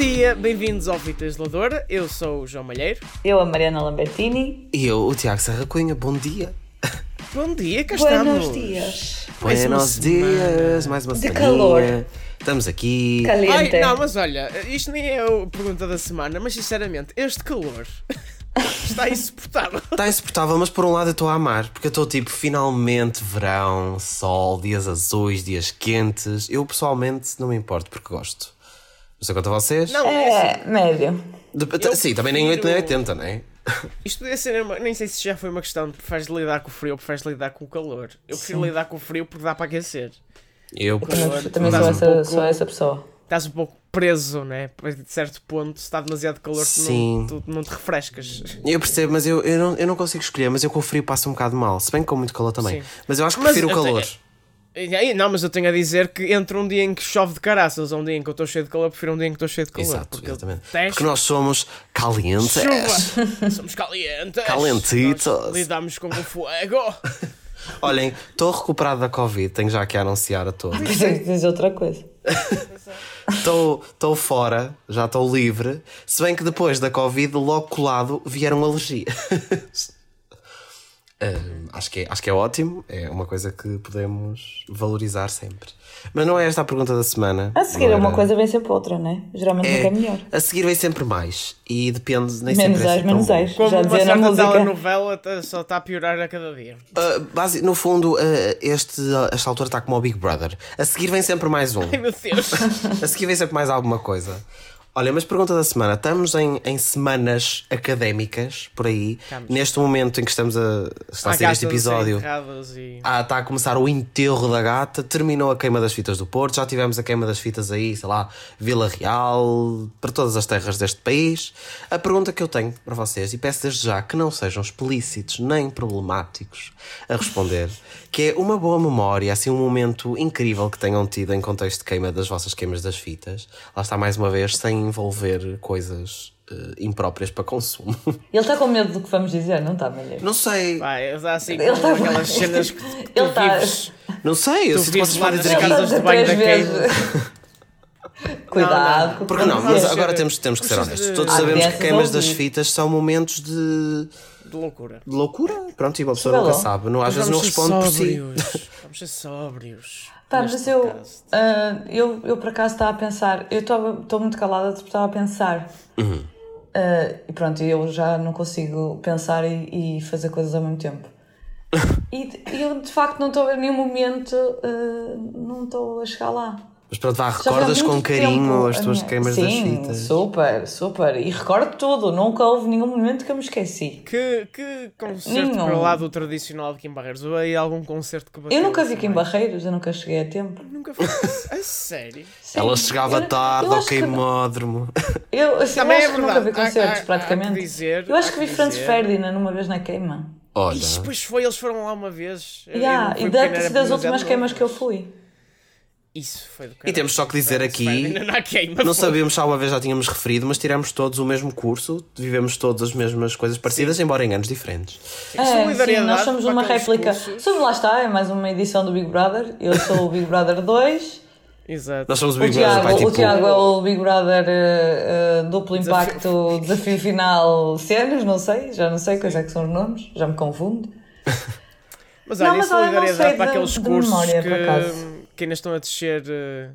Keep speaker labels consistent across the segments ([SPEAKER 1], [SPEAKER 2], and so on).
[SPEAKER 1] dia, bem-vindos ao Fita Isoladora. Eu sou o João Malheiro.
[SPEAKER 2] Eu, a Mariana Lambertini.
[SPEAKER 3] E eu, o Tiago Serra Cunha, bom dia.
[SPEAKER 1] Bom dia, cá estamos.
[SPEAKER 2] Buenos dias.
[SPEAKER 1] Mais uma
[SPEAKER 3] Buenos dias, mais uma
[SPEAKER 2] De
[SPEAKER 3] semaninha.
[SPEAKER 2] calor.
[SPEAKER 3] Estamos aqui.
[SPEAKER 2] Caliente.
[SPEAKER 1] Ai, não, mas olha, isto nem é a pergunta da semana, mas sinceramente, este calor está insuportável.
[SPEAKER 3] Está insuportável, mas por um lado eu estou a amar, porque eu estou tipo, finalmente verão, sol, dias azuis, dias quentes. Eu pessoalmente não me importo, porque gosto. Não sei quanto a vocês.
[SPEAKER 1] Não, é assim,
[SPEAKER 2] É, médio.
[SPEAKER 3] De-
[SPEAKER 1] eu
[SPEAKER 3] sim, também nem 8 nem
[SPEAKER 1] prefiro-
[SPEAKER 3] 80, não é?
[SPEAKER 1] isto podia ser, uma- nem sei se já foi uma questão de preferes lidar com o frio ou preferes lidar com o calor. Eu prefiro lidar com o frio porque dá para aquecer.
[SPEAKER 3] Eu
[SPEAKER 2] Também,
[SPEAKER 1] Calor,
[SPEAKER 2] também
[SPEAKER 1] dás
[SPEAKER 2] sou,
[SPEAKER 1] um
[SPEAKER 2] essa,
[SPEAKER 1] pouco-
[SPEAKER 2] sou essa pessoa.
[SPEAKER 1] Estás um pouco preso, né? De certo ponto, se está demasiado calor, tu não,
[SPEAKER 3] Sim.
[SPEAKER 1] tu não te refrescas.
[SPEAKER 3] Eu percebo, mas eu, eu, não, eu não consigo escolher, mas eu com o frio passo um bocado mal, se bem que com muito calor também.
[SPEAKER 1] Sim.
[SPEAKER 3] Mas eu acho que
[SPEAKER 1] Mas
[SPEAKER 3] prefiro o calor.
[SPEAKER 1] Não, mas eu tenho a dizer que entre um dia em que chove de caraças ou um dia em que eu estou cheio de calor, prefiro um dia em que estou cheio de calor.
[SPEAKER 3] Exato,
[SPEAKER 1] porque
[SPEAKER 3] exatamente.
[SPEAKER 1] detesto
[SPEAKER 3] Porque nós somos calientes.
[SPEAKER 1] chuva. Somos calientes.
[SPEAKER 3] Calentitos.
[SPEAKER 1] Nós Lidamos com o fogo.
[SPEAKER 3] Olhem, estou recuperado da Covid, tenho já aqui a anunciar a todos.
[SPEAKER 2] Que dizer outra coisa.
[SPEAKER 3] Estou estou fora, já estou livre. Se bem que depois da Covid, logo colado, vieram alergias. Hum, acho, que é, acho que é ótimo, é uma coisa que podemos valorizar sempre. Mas não é esta a pergunta da semana.
[SPEAKER 2] A seguir,
[SPEAKER 3] não
[SPEAKER 2] uma
[SPEAKER 3] era-
[SPEAKER 2] coisa vem sempre outra, né? Geralmente nunca é melhor.
[SPEAKER 3] A seguir vem sempre mais. E depende, nem
[SPEAKER 2] Menos
[SPEAKER 3] sempre é
[SPEAKER 2] menos
[SPEAKER 3] bom.
[SPEAKER 2] ex.
[SPEAKER 1] Como
[SPEAKER 2] Já
[SPEAKER 1] uma
[SPEAKER 2] dizia na
[SPEAKER 1] certa
[SPEAKER 2] música.
[SPEAKER 1] telenovela tá- só está a piorar a cada dia.
[SPEAKER 3] Uh, basi- no fundo, uh, este, esta altura está como o Big Brother. A seguir vem sempre mais um.
[SPEAKER 1] Ai meu Deus.
[SPEAKER 3] A seguir vem sempre mais alguma coisa. Olha, mas pergunta da semana: estamos em, em semanas académicas por aí,
[SPEAKER 1] Estamos.
[SPEAKER 3] neste momento em que estamos a. Está a sair este episódio.
[SPEAKER 1] E...
[SPEAKER 3] Ah, está a começar o enterro da gata, terminou a queima das fitas do Porto, já tivemos a queima das fitas aí, sei lá, Vila Real, para todas as terras deste país. A pergunta que eu tenho para vocês, e peço desde já que não sejam explícitos nem problemáticos a responder, que é uma boa memória, assim, um momento incrível que tenham tido em contexto de queima das vossas queimas das fitas. Lá está mais uma vez, sem envolver coisas eh, impróprias para consumo.
[SPEAKER 2] Ele está com medo do que vamos dizer, não está, Malheiro?
[SPEAKER 3] não sei,
[SPEAKER 1] Vai, dá assim
[SPEAKER 2] Ele
[SPEAKER 1] com
[SPEAKER 2] tá-
[SPEAKER 1] aquelas cenas que tu,
[SPEAKER 2] Ele tá-
[SPEAKER 1] vives.
[SPEAKER 3] não sei, eu
[SPEAKER 1] Tu
[SPEAKER 3] sei que
[SPEAKER 1] vives
[SPEAKER 3] vocês
[SPEAKER 1] lá nas casas de banho da
[SPEAKER 2] Três
[SPEAKER 1] queima.
[SPEAKER 2] vezes. Cuidado. com o
[SPEAKER 3] Porque
[SPEAKER 2] que
[SPEAKER 3] não, mas agora temos, temos que ser honestos. Todos
[SPEAKER 2] Há
[SPEAKER 3] sabemos que queimas das fitas são momentos de,
[SPEAKER 1] De loucura.
[SPEAKER 3] de loucura. Pronto, e uma pessoa nunca sabe. Não, às vezes não responde por si.
[SPEAKER 1] sóbrios. Vamos ser sóbrios.
[SPEAKER 2] Pá, mas eu, ah, eu, eu por acaso estava a pensar, eu estou muito calada porque estava a pensar.
[SPEAKER 3] Uhum.
[SPEAKER 2] Ah, e pronto, eu já não consigo pensar e, e fazer coisas ao mesmo tempo. e eu de facto não estou a ver nenhum momento, ah, não estou a chegar lá.
[SPEAKER 3] Mas pronto, vá, recordas com carinho
[SPEAKER 2] tempo
[SPEAKER 3] as tuas queimas das
[SPEAKER 2] Sim,
[SPEAKER 3] fitas.
[SPEAKER 2] super, super. E recordo tudo, nunca houve nenhum momento que eu me esqueci.
[SPEAKER 1] Que, que concerto
[SPEAKER 2] Nenhum.
[SPEAKER 1] para lá do tradicional de Kim Barreiros? Ou aí algum concerto que bateu
[SPEAKER 2] Eu nunca vi
[SPEAKER 1] assim
[SPEAKER 2] Kim? Barreiros, eu nunca cheguei a tempo.
[SPEAKER 1] Nunca foi. A sério?
[SPEAKER 2] Sim.
[SPEAKER 3] Ela chegava
[SPEAKER 2] Eu-
[SPEAKER 3] tarde
[SPEAKER 2] eu
[SPEAKER 3] ao
[SPEAKER 2] que-
[SPEAKER 3] queimódromo.
[SPEAKER 2] Eu, assim,
[SPEAKER 1] Também
[SPEAKER 2] eu
[SPEAKER 1] é
[SPEAKER 2] acho que nunca vi.
[SPEAKER 1] Há-
[SPEAKER 2] concertos,
[SPEAKER 1] há- há
[SPEAKER 2] praticamente.
[SPEAKER 1] que dizer-
[SPEAKER 2] eu acho
[SPEAKER 1] há
[SPEAKER 2] que vi Franz. Ferdinand uma vez na queima.
[SPEAKER 3] Olha,
[SPEAKER 1] Ixi, depois foi, eles foram lá uma vez.
[SPEAKER 2] Yeah,
[SPEAKER 1] fui
[SPEAKER 2] e da, das últimas queimas que eu fui.
[SPEAKER 1] Isso foi do
[SPEAKER 3] e temos só que dizer aqui. Não
[SPEAKER 1] foi.
[SPEAKER 3] sabemos se alguma vez já tínhamos referido, mas tiramos todos o mesmo curso, vivemos todas as mesmas coisas parecidas, embora em anos diferentes.
[SPEAKER 2] É, sim,
[SPEAKER 1] Solidariedade
[SPEAKER 2] nós somos uma réplica.
[SPEAKER 1] cursos.
[SPEAKER 2] Somos, lá está, é mais uma edição do Big Brother. Eu sou o Big Brother 2.
[SPEAKER 1] Exato.
[SPEAKER 3] Nós somos o
[SPEAKER 2] O
[SPEAKER 3] Big Brother,
[SPEAKER 2] Tiago,
[SPEAKER 3] pai,
[SPEAKER 2] o
[SPEAKER 3] tipo,
[SPEAKER 2] Tiago é o Big Brother eh, duplo
[SPEAKER 1] Desafio.
[SPEAKER 2] impacto, desafio final, cenas, não sei, já não sei quais é que são os nomes, já me confundo.
[SPEAKER 1] Mas
[SPEAKER 2] Não,
[SPEAKER 1] olha,
[SPEAKER 2] mas
[SPEAKER 1] em
[SPEAKER 2] olha, não
[SPEAKER 1] solidariedade
[SPEAKER 2] sei
[SPEAKER 1] para
[SPEAKER 2] de-
[SPEAKER 1] aqueles
[SPEAKER 2] de
[SPEAKER 1] cursos
[SPEAKER 2] memória, por acaso.
[SPEAKER 1] Que, ainda estão a descer eh,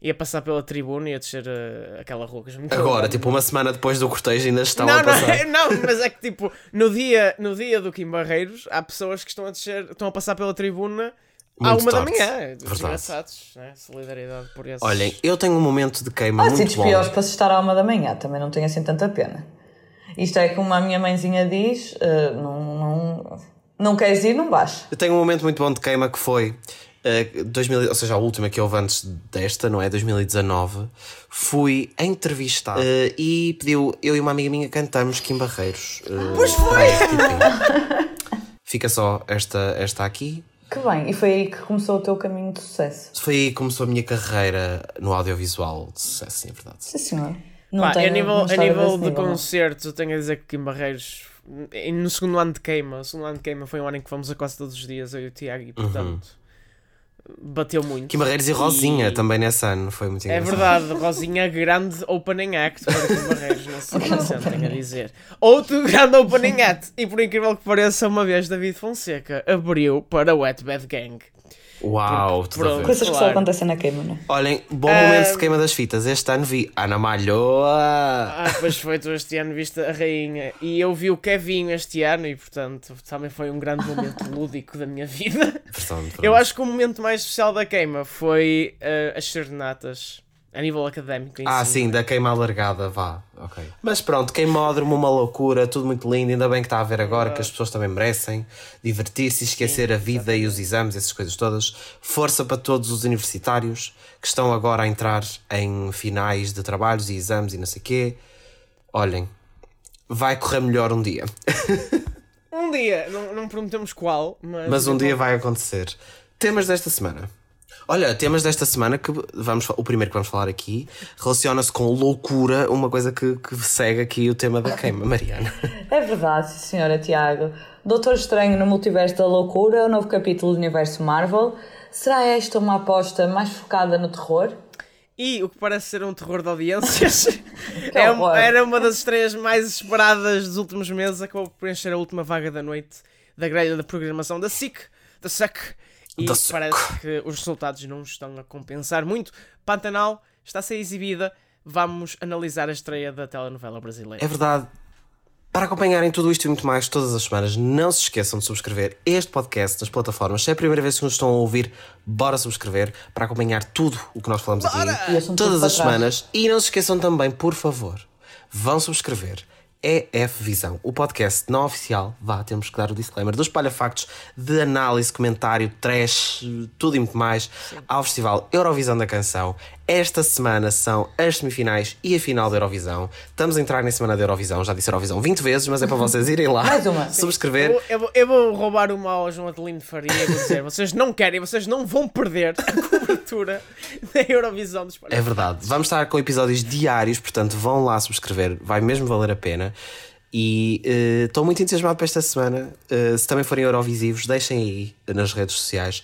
[SPEAKER 1] e a passar pela tribuna e a descer eh, aquela rua.
[SPEAKER 3] Agora, tipo, uma semana depois do cortejo ainda estão
[SPEAKER 1] não,
[SPEAKER 3] a passar.
[SPEAKER 1] não, não, mas é que tipo, no dia, no dia do Kim Barreiros, há pessoas que estão a descer, estão a passar pela tribuna à
[SPEAKER 3] Muito
[SPEAKER 1] uma da
[SPEAKER 3] torto.
[SPEAKER 1] manhã. Desgraçados, né? Solidariedade por esses.
[SPEAKER 3] Olhem, eu tenho um momento de queima
[SPEAKER 2] Há
[SPEAKER 3] muito
[SPEAKER 2] sítios piores para se estar à uma da manhã, também não tenho assim tanta pena. Isto é como a minha mãezinha diz: eh, não, não, não queres ir, não vais.
[SPEAKER 3] Eu tenho um momento muito bom de queima que foi. Eh, 2000, ou seja, a última que houve antes desta, não é? 2019, fui entrevistar eh, e pediu, eu e uma amiga minha cantamos Kim Barreiros. eh,
[SPEAKER 1] Pois foi!
[SPEAKER 3] EP. Fica só esta, esta aqui.
[SPEAKER 2] Que bem, e foi aí que começou o teu caminho de sucesso.
[SPEAKER 3] Foi aí que começou a minha carreira no audiovisual de sucesso, sim, é verdade.
[SPEAKER 2] Sim, senhor. Não
[SPEAKER 1] Pá,
[SPEAKER 2] tenho
[SPEAKER 1] a nível, a nível de
[SPEAKER 2] nível, não.
[SPEAKER 1] concertos, eu tenho a dizer que Kim Barreiros, no segundo ano de queima, o segundo ano de queima foi um ano em que fomos a quase todos os dias, eu e o Tiago, e portanto, bateu muito.
[SPEAKER 3] Kim Barreiros e Rosinha também nesse ano, foi muito
[SPEAKER 1] É
[SPEAKER 3] engraçado.
[SPEAKER 1] verdade, Rosinha, grande opening act para Kim Barreiros nesse ano, tenho a dizer. Outro grande opening act, e por incrível que pareça, uma vez David Fonseca abriu para Wet Bad Gang.
[SPEAKER 3] Uau,
[SPEAKER 1] Porque,
[SPEAKER 3] tudo
[SPEAKER 1] pronto.
[SPEAKER 2] Coisas que só acontecem na queima, não é?
[SPEAKER 3] Olhem, bom
[SPEAKER 1] Ah,
[SPEAKER 3] momento de queima das fitas. Este ano vi Ana Malhoa.
[SPEAKER 1] Ah, pois foi, tu este ano viste a rainha. E eu vi o Kevin este ano e, portanto, também foi um grande momento lúdico da minha vida.
[SPEAKER 3] De
[SPEAKER 1] Eu acho que o momento mais especial da queima foi eh, as serenatas, a nível académico. em
[SPEAKER 3] Ah,
[SPEAKER 1] si.
[SPEAKER 3] sim, da queima alargada, vá. Ok. Mas pronto, queimódromo, uma loucura, tudo muito lindo. Ainda bem que está a ver agora que as pessoas também merecem divertir-se, esquecer a vida e os exames, essas coisas todas. Força para todos os universitários que estão agora a entrar em finais de trabalhos e exames e não sei o quê. Olhem, vai correr melhor um dia.
[SPEAKER 1] Um dia, não, não prometemos qual, mas.
[SPEAKER 3] Mas um dia vai acontecer. Temas desta semana. Olha, temas desta semana que vamos o primeiro que vamos falar aqui relaciona-se com loucura, uma coisa que, que segue aqui o tema da queima, Mariana.
[SPEAKER 2] É verdade, senhora Tiago. Doutor Estranho no Multiverso da Loucura, o novo capítulo do universo Marvel. Será esta uma aposta mais focada no terror?
[SPEAKER 1] E o que parece ser um terror de audiências é um- era uma das estreias mais esperadas dos últimos meses. Acabou por preencher a última vaga da noite da grelha da programação da SIC, da SEC. E
[SPEAKER 3] Da
[SPEAKER 1] parece que os resultados não estão a compensar muito. Pantanal está a ser exibida. Vamos analisar a estreia da telenovela brasileira.
[SPEAKER 3] É verdade. Para acompanharem tudo isto e muito mais todas as semanas, não se esqueçam de subscrever este podcast nas plataformas. Se é a primeira vez que nos estão a ouvir, bora subscrever para acompanhar tudo o que nós falamos
[SPEAKER 2] E
[SPEAKER 3] aqui todas as semanas. E não se esqueçam também, por favor, vão subscrever. EF Visão, o podcast não oficial, vá, temos que dar o disclaimer, dos palhafactos de análise, comentário, trash, tudo e muito mais, ao Festival Eurovisão da Canção. Esta semana são as semifinais e a final da Eurovisão. Estamos a entrar na semana da Eurovisão, já disse Eurovisão 20 vezes, mas é para vocês irem lá
[SPEAKER 2] Mais uma.
[SPEAKER 3] subscrever.
[SPEAKER 1] Eu, eu vou- eu vou roubar uma ao João Adelino Faria e vou dizer: vocês não querem, vocês não vão perder a cobertura da Eurovisão dos
[SPEAKER 3] É verdade. Vamos estar com episódios diários, portanto vão lá subscrever, vai mesmo valer a pena. E eh, estou muito entusiasmado para esta semana. Eh, se também forem Eurovisivos, deixem aí nas redes sociais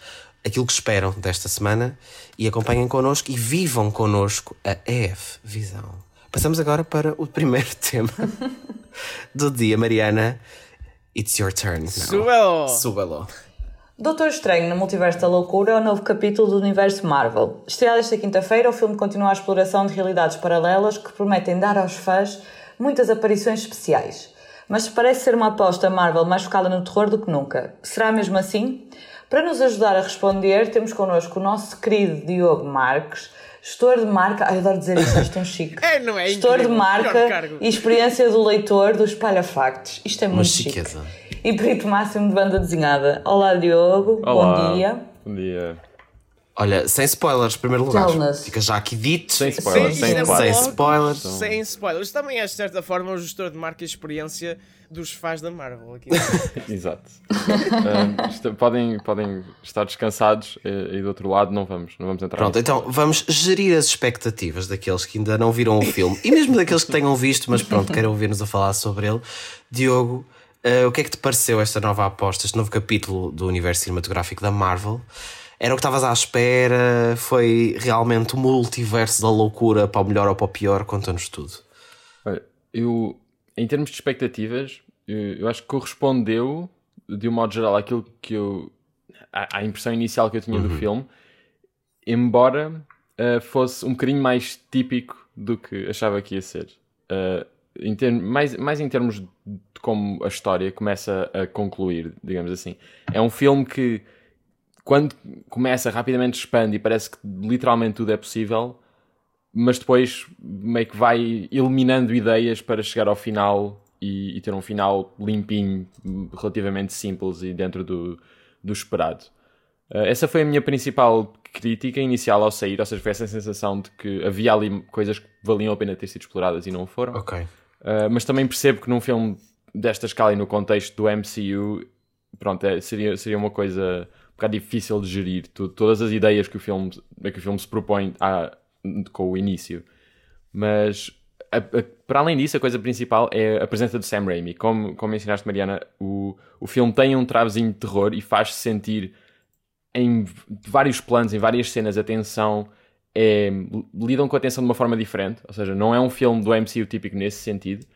[SPEAKER 3] aquilo que esperam desta semana e acompanhem connosco e vivam connosco a EF Visão. Passamos agora para o primeiro tema do dia, Mariana. It's your turn. now.
[SPEAKER 1] Suba-lo.
[SPEAKER 3] Suba-lo.
[SPEAKER 2] Doutor Estranho no Multiverso da Loucura é o novo capítulo do universo Marvel. Estreado esta quinta-feira, o filme continua a exploração de realidades paralelas que prometem dar aos fãs muitas aparições especiais. Mas parece ser uma aposta Marvel mais focada no terror do que nunca. Será mesmo assim? Para nos ajudar a responder, temos connosco o nosso querido Diogo Marques, gestor de marca. Ai, eu adoro dizer isso, és tão chique.
[SPEAKER 1] É, não é?
[SPEAKER 2] Gestor de
[SPEAKER 1] Incrível.
[SPEAKER 2] Marca e experiência do leitor do Espalha Factos. Isto é muito chique.
[SPEAKER 3] chiqueza.
[SPEAKER 2] E perito máximo de banda desenhada. Olá, Diogo.
[SPEAKER 4] Olá.
[SPEAKER 2] Bom dia.
[SPEAKER 4] Bom dia.
[SPEAKER 3] Olha, sem spoilers, em primeiro lugar.
[SPEAKER 2] Tell-nos.
[SPEAKER 3] Fica já aqui dito.
[SPEAKER 4] Sem spoilers,
[SPEAKER 1] Sim,
[SPEAKER 4] sem
[SPEAKER 3] Sem
[SPEAKER 4] spoilers.
[SPEAKER 1] logo-
[SPEAKER 3] spoilers.
[SPEAKER 1] Sem spoilers. Também é, de certa forma, o gestor de marca e experiência dos fãs da Marvel. Aqui.
[SPEAKER 4] Exato. Isto- podem, podem estar descansados eh, e do outro lado não vamos, não vamos entrar.
[SPEAKER 3] Pronto,
[SPEAKER 4] nisso.
[SPEAKER 3] então vamos gerir as expectativas daqueles que ainda não viram o filme e mesmo daqueles que tenham visto, mas pronto, queiram ouvir-nos a falar sobre ele. Diogo, eh, o que é que te pareceu esta nova aposta, este novo capítulo do universo cinematográfico da Marvel? Era o que estavas à espera? Foi realmente o multiverso da loucura para o melhor ou para o pior? Conta-nos tudo.
[SPEAKER 4] Olha, eu, em termos de expectativas, eu, acho que correspondeu, de um modo geral, àquilo que eu. à, à impressão inicial que eu tinha do filme, embora ah, fosse um bocadinho mais típico do que achava que ia ser. Ah, em termos, mais, mais em termos de como a história começa a concluir, digamos assim. É um filme que, quando começa, rapidamente expande e parece que literalmente tudo é possível, mas depois meio que vai eliminando ideias para chegar ao final e, e ter um final limpinho, relativamente simples e dentro do, do esperado. Uh, essa foi a minha principal crítica inicial ao sair, ou seja, foi essa sensação de que havia ali coisas que valiam a pena ter sido exploradas e não foram.
[SPEAKER 3] Ok.
[SPEAKER 4] Uh, mas também percebo que num filme desta escala e no contexto do MCU, pronto, é- seria, seria uma coisa bocado difícil de gerir. Tu- todas as ideias que o filme, que o filme se propõe a- com o início. Mas, a- a- para além disso, a coisa principal é a presença de Sam Raimi. Como, como mencionaste, Mariana, o, o filme tem um travozinho de terror e faz-se sentir em vários planos, em várias cenas, a tensão é, lidam com a tensão de uma forma diferente. Ou seja, não é um filme do MCU típico nesse sentido.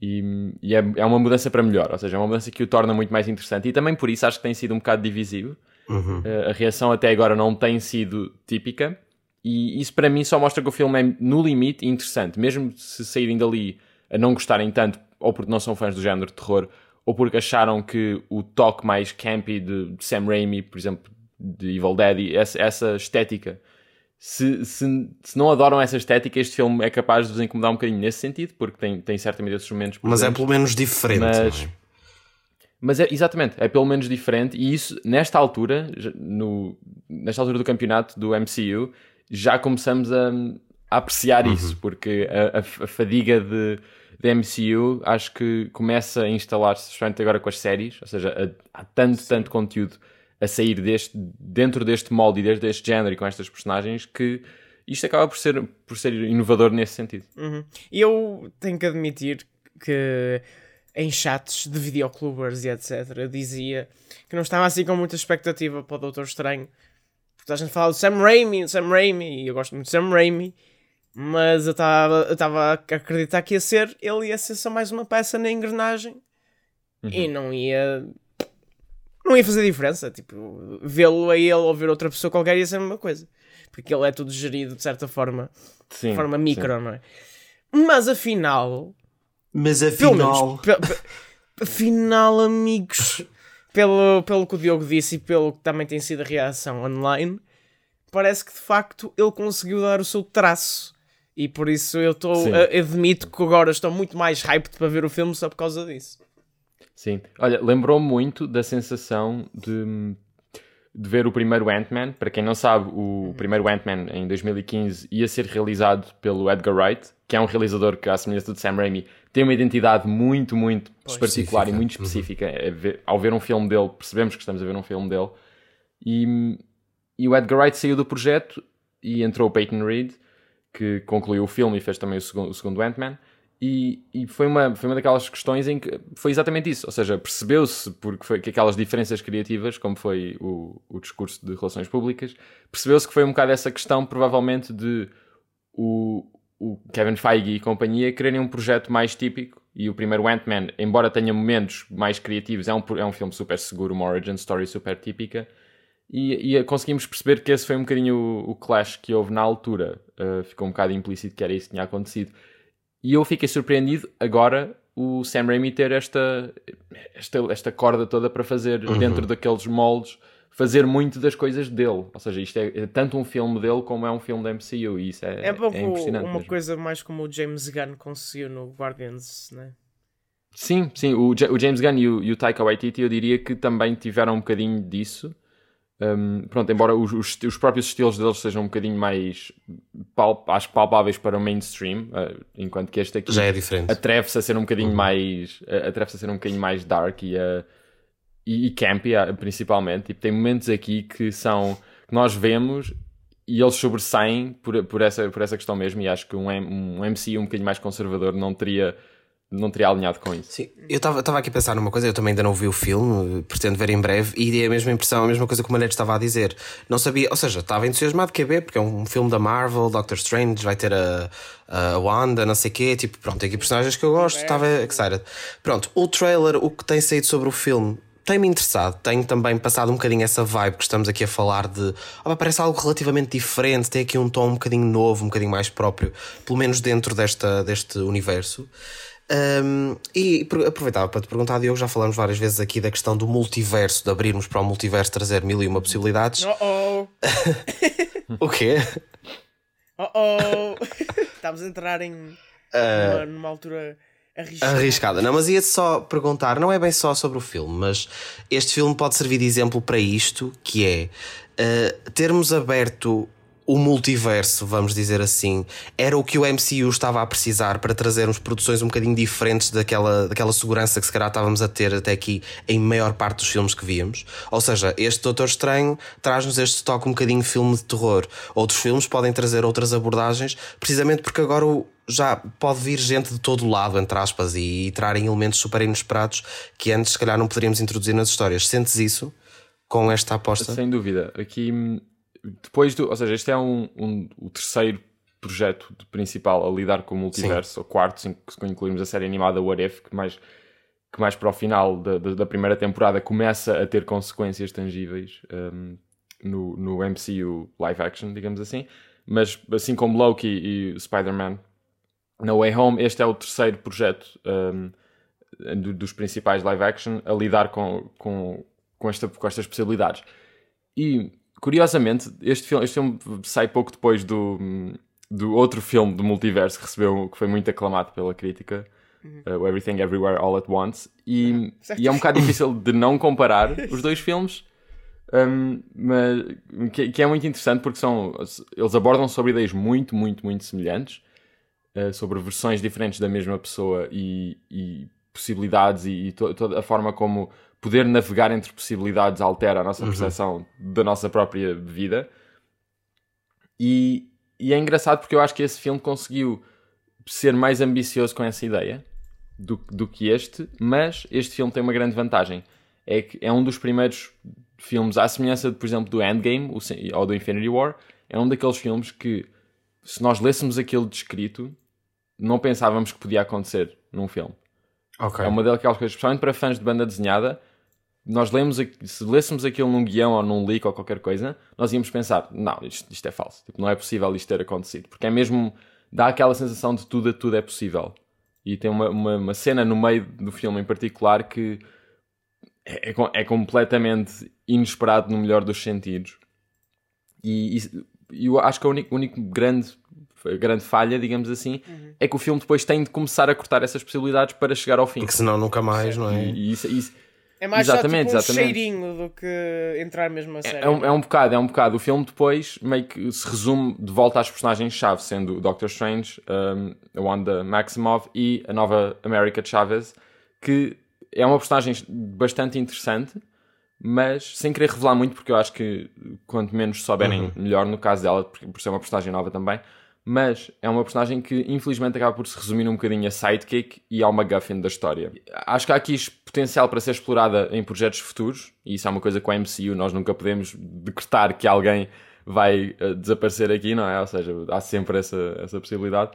[SPEAKER 4] E, e é, é, uma mudança para melhor. Ou seja, é uma mudança que o torna muito mais interessante. E também por isso acho que tem sido um bocado divisivo. Uhum. Uh, a reação até agora não tem sido típica. E isso para mim só mostra que o filme é no limite interessante. Mesmo se saírem dali a não gostarem tanto, ou porque não são fãs do género de terror, ou porque acharam que o toque mais campy de Sam Raimi, por exemplo, de Evil Dead, essa, essa estética, se, se, se, não adoram essa estética, este filme é capaz de vos incomodar um bocadinho nesse sentido, porque tem, tem certamente esses momentos.
[SPEAKER 3] Mas é pelo menos diferente.
[SPEAKER 4] Mas, é? Mas é, exatamente, é pelo menos diferente, e isso, nesta altura, no, nesta altura do campeonato do MCU, já começamos a, a apreciar uhum. isso, porque a, a, a fadiga de, de MCU acho que começa a instalar-se, especialmente agora com as séries, ou seja, há tanto, tanto conteúdo a sair deste, dentro deste molde e desde este género e com estas personagens que isto acaba por ser, por ser inovador nesse sentido.
[SPEAKER 1] Uhum. Eu tenho que admitir que em chats de videoclubers e etc. dizia que não estava assim com muita expectativa para o Doutor Estranho porque a gente fala do Sam Raimi, Sam Raimi, e eu gosto muito de Sam Raimi, mas eu estava a acreditar que ia ser, ele ia ser só mais uma peça na engrenagem uhum. e não ia. Não ia fazer diferença. Tipo, vê-lo a ele ou ver outra pessoa qualquer ia ser a mesma coisa. Porque ele é tudo gerido de certa forma, sim, de forma micro, sim. não é? Mas afinal.
[SPEAKER 3] Mas afinal. Menos,
[SPEAKER 1] afinal, amigos pelo, pelo que o Diogo disse e pelo que também tem sido a reação online, parece que de facto ele conseguiu dar o seu traço. E por isso eu estou. Admito que agora estou muito mais hyped para ver o filme só por causa disso.
[SPEAKER 4] Sim. Olha, lembrou muito da sensação de, de ver o primeiro Ant-Man. Para quem não sabe, o primeiro Ant-Man em 2015 ia ser realizado pelo Edgar Wright, que é um realizador que, à semelhança de Sam Raimi, tem uma identidade muito, muito pois, particular específica. e muito uhum. específica. Uhum. É ver, ao ver um filme dele, percebemos que estamos a ver um filme dele. E, e o Edgar Wright saiu do projeto e entrou o Peyton Reed, que concluiu o filme e fez também o segundo, o segundo Ant-Man. E, e, foi, uma, foi uma daquelas questões em que foi exatamente isso. Ou seja, percebeu-se porque foi que aquelas diferenças criativas, como foi o, o discurso de relações públicas, percebeu-se que foi um bocado essa questão, provavelmente, de o, o Kevin Feige e companhia quererem um projeto mais típico e o primeiro Ant-Man, embora tenha momentos mais criativos, é um, é um filme super seguro, uma origin story super típica e, e conseguimos perceber que esse foi um bocadinho o, o clash que houve na altura uh, ficou um bocado implícito que era isso que tinha acontecido e eu fiquei surpreendido agora o Sam Raimi ter esta, esta, esta corda toda para fazer uhum. dentro daqueles moldes fazer muito das coisas dele. Ou seja, isto é, é, tanto um filme dele como é um filme da MCU. E isso é,
[SPEAKER 1] é, pouco
[SPEAKER 4] é impressionante.
[SPEAKER 1] uma mesmo. coisa mais como o James Gunn conseguiu no Guardians, né?
[SPEAKER 4] Sim, sim. O, o James Gunn e o, e o Taika Waititi eu diria que também tiveram um bocadinho disso. Um, pronto, embora os, os, os, próprios estilos deles sejam um bocadinho mais palp, acho palpáveis para o mainstream, uh, enquanto que este aqui
[SPEAKER 3] já é diferente.
[SPEAKER 4] Atreve-se a ser um bocadinho uhum. mais uh, atreve-se a ser um bocadinho mais dark e a e, e campy principalmente. Tipo, tem momentos aqui que são que nós vemos e eles sobressaem por, por, essa, por essa questão mesmo. E acho que um, um MC um bocadinho mais conservador não teria não teria alinhado com isso.
[SPEAKER 3] Sim, eu estava aqui a pensar numa coisa, eu também ainda não vi o filme, pretendo ver em breve, e é a mesma impressão, a mesma coisa que o Manete estava a dizer. Não sabia, ou seja, estava entusiasmado de ver, porque é um filme da Marvel, Doctor Strange, vai ter a, a Wanda, não sei o quê, tipo, pronto, tem aqui personagens que eu gosto, estava excited. Pronto, o trailer, o que tem saído sobre o filme, tem-me interessado, tenho também passado um bocadinho essa vibe que estamos aqui a falar de oh, parece algo relativamente diferente, tem aqui um tom um bocadinho novo, um bocadinho mais próprio, pelo menos dentro desta, deste universo. Um, e aproveitava para te perguntar, Diogo, já falamos várias vezes aqui da questão do multiverso, de abrirmos para o multiverso trazer mil e uma possibilidades.
[SPEAKER 1] Oh
[SPEAKER 3] oh! o quê?
[SPEAKER 1] Oh oh! Estamos a entrar em uh... numa, altura Arriscada.
[SPEAKER 3] Arriscada. Não, mas ia só perguntar, não é bem só sobre o filme, mas este filme pode servir de exemplo para isto, que é uh, termos aberto o multiverso, vamos dizer assim, era o que o MCU estava a precisar para trazermos produções um bocadinho diferentes daquela, daquela segurança que se calhar estávamos a ter até aqui em maior parte dos filmes que víamos. Ou seja, este Doutor Estranho traz-nos este toque um bocadinho filme de terror. Outros filmes podem trazer outras abordagens, precisamente porque agora já pode vir gente de todo lado, entre aspas, e, e trarem elementos super inesperados que antes, se calhar, não poderíamos introduzir nas histórias. Sentes isso? com esta aposta?
[SPEAKER 4] Sem dúvida. Aqui, depois do. Ou seja, este é um, um o terceiro projeto principal a lidar com o multiverso, Sim. o quarto, se incluirmos a série animada What If, que mais, que mais para o final da, da, da primeira temporada começa a ter consequências tangíveis um, no, no MCU live action, digamos assim. Mas assim como Loki e Spider-Man No Way Home, este é o terceiro projeto um, dos principais live action a lidar com, com, com, esta, com estas possibilidades. E curiosamente, este filme, este filme sai pouco depois do, do outro filme do multiverso que recebeu, que foi muito aclamado pela crítica, uhum. uh, Everything Everywhere All at Once, e, e, é um bocado difícil de não comparar os dois filmes, um, mas, que, que, é muito interessante porque são, eles abordam sobre ideias muito, muito, muito semelhantes, uh, sobre versões diferentes da mesma pessoa e, e possibilidades e, e to, toda a forma como poder navegar entre possibilidades altera a nossa uhum. percepção da nossa própria vida. E, e é engraçado porque eu acho que esse filme conseguiu ser mais ambicioso com essa ideia do, do que este, mas este filme tem uma grande vantagem. É que é um dos primeiros filmes, à semelhança, por exemplo, do Endgame ou do Infinity War, é um daqueles filmes que, se nós lêssemos aquilo descrito, não pensávamos que podia acontecer num filme. Okay. É uma daquelas coisas, especialmente para fãs de banda desenhada, nós lemos, se lêssemos aquilo num guião ou num leak ou qualquer coisa, nós íamos pensar, não, isto, isto é falso, tipo, não é possível isto ter acontecido, porque é mesmo, dá aquela sensação de tudo a tudo é possível. E tem uma, uma, uma cena no meio do filme em particular que é, é, é completamente inesperado no melhor dos sentidos. E, e eu acho que a única, única grande, grande falha, digamos assim, uhum. é que o filme depois tem de começar a cortar essas possibilidades para chegar ao fim.
[SPEAKER 3] Porque senão nunca mais, não é?
[SPEAKER 1] E, e isso, isso é mais exatamente, só tipo um exatamente. cheirinho do que entrar mesmo a série.
[SPEAKER 4] É, é, um, é um bocado, é um bocado. O filme depois meio que se resume de volta às personagens-chave, sendo o Doctor Strange, um, a Wanda Maximoff e a nova America Chavez, que é uma personagem bastante interessante, mas sem querer revelar muito, porque eu acho que quanto menos souberem, uhum. melhor no caso dela, por ser uma personagem nova também mas é uma personagem que infelizmente acaba por se resumir um bocadinho a sidekick e ao MacGuffin da história. Acho que há aqui potencial para ser explorada em projetos futuros, e isso é uma coisa com a MCU nós nunca podemos decretar que alguém vai uh, desaparecer aqui, não é? Ou seja, há sempre essa, essa possibilidade.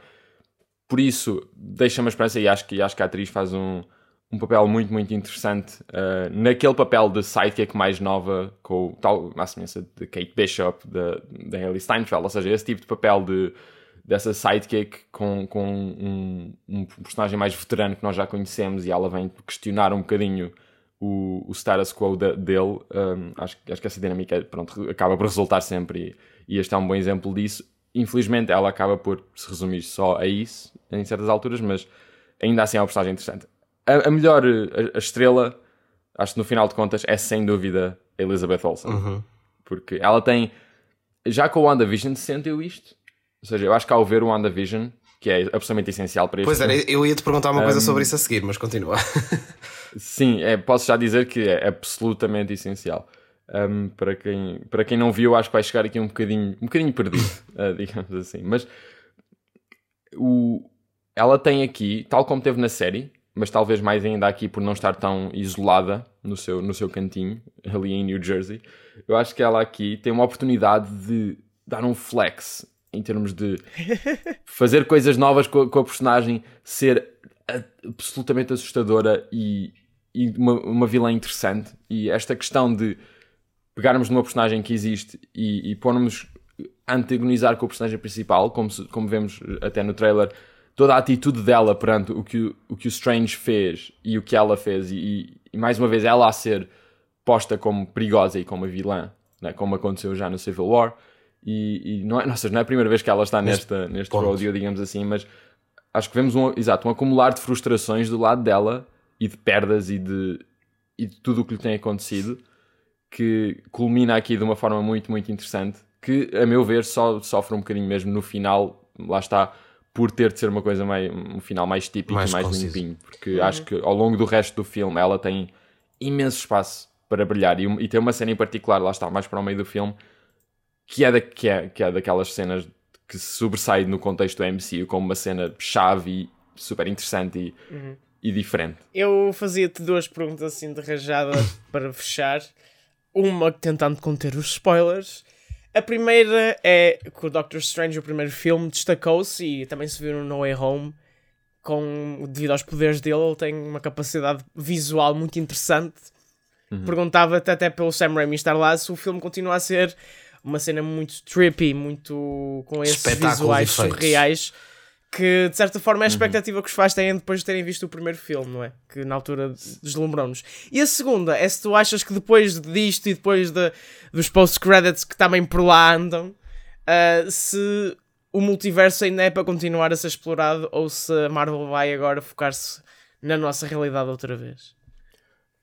[SPEAKER 4] Por isso, deixa-me a esperança e acho que, acho que a atriz faz um, um papel muito, muito interessante uh, naquele papel de sidekick mais nova, com tal, a semelhança de Kate Bishop, da Hayley Steinfeld, ou seja, esse tipo de papel de dessa sidekick com, com um, um, personagem mais veterano que nós já conhecemos e ela vem questionar um bocadinho o, o status quo de, dele. Um, acho, acho que essa dinâmica pronto, acaba por resultar sempre e, e este é um bom exemplo disso. Infelizmente ela acaba por se resumir só a isso em certas alturas, mas ainda assim é uma personagem interessante. A, a melhor a, a, estrela, acho que no final de contas, é sem dúvida Elizabeth Olsen. Uhum. Porque ela tem. Já com o WandaVision sentiu isto ou seja, eu acho que ao ver o WandaVision, que é absolutamente essencial para este
[SPEAKER 3] Pois era, eu ia te perguntar uma coisa um, sobre isso a seguir, mas continua.
[SPEAKER 4] sim, é, posso já dizer que é absolutamente essencial. Um, para, quem, para quem não viu, acho que vai chegar aqui um bocadinho, um bocadinho perdido, uh, digamos assim. Mas o, ela tem aqui, tal como teve na série, mas talvez mais ainda aqui por não estar tão isolada no seu, no seu cantinho, ali em New Jersey, eu acho que ela aqui tem uma oportunidade de dar um flex em termos de fazer coisas novas com a, com a personagem, ser absolutamente assustadora e, e uma, uma, vilã interessante. E esta questão de pegarmos numa personagem que existe e, e pormos antagonizar com o personagem principal, como, se, como vemos até no trailer, toda a atitude dela perante o que o, que o Strange fez e o que ela fez, e, e mais uma vez ela a ser posta como perigosa e como a vilã, né, como aconteceu já no Civil War. E, e não, é, não, seja, não é a primeira vez que ela está nesta, neste rodeo, digamos assim, mas acho que vemos um, exato, um acumular de frustrações do lado dela e de perdas e de, e de tudo o que lhe tem acontecido que culmina aqui de uma forma muito, muito interessante que, a meu ver, só sofre um bocadinho mesmo no final, lá está, por ter de ser uma coisa mais, um final mais típico mais e mais limpinho, porque uhum. acho que ao longo do resto do filme ela tem imenso espaço para brilhar e, e tem uma cena em particular, lá está, mais para o meio do filme, que é, da, que é, que é daquelas cenas que se sobressai no contexto do MCU como uma cena chave e super interessante e, uhum. e diferente.
[SPEAKER 1] Eu fazia-te duas perguntas assim de rajada para fechar. uma tentando conter os spoilers. A primeira é que o Doctor Strange, o primeiro filme, destacou-se e também se viu no No Way Home. Com, devido aos poderes dele, ele tem uma capacidade visual muito interessante. Uhum. Perguntava-te até pelo Sam Raimi estar lá se o filme continua a ser uma cena muito trippy, muito com esses visuais surreais que de certa forma é a uhum. expectativa uhum. que os fãs têm depois de terem visto o primeiro filme, não é? Que na altura deslumbrou-nos. E a segunda é se tu achas que depois disto e depois de, dos post-credits que também por lá andam, uh, se o multiverso ainda é para continuar a ser explorado ou se a Marvel vai agora focar-se na nossa realidade outra vez.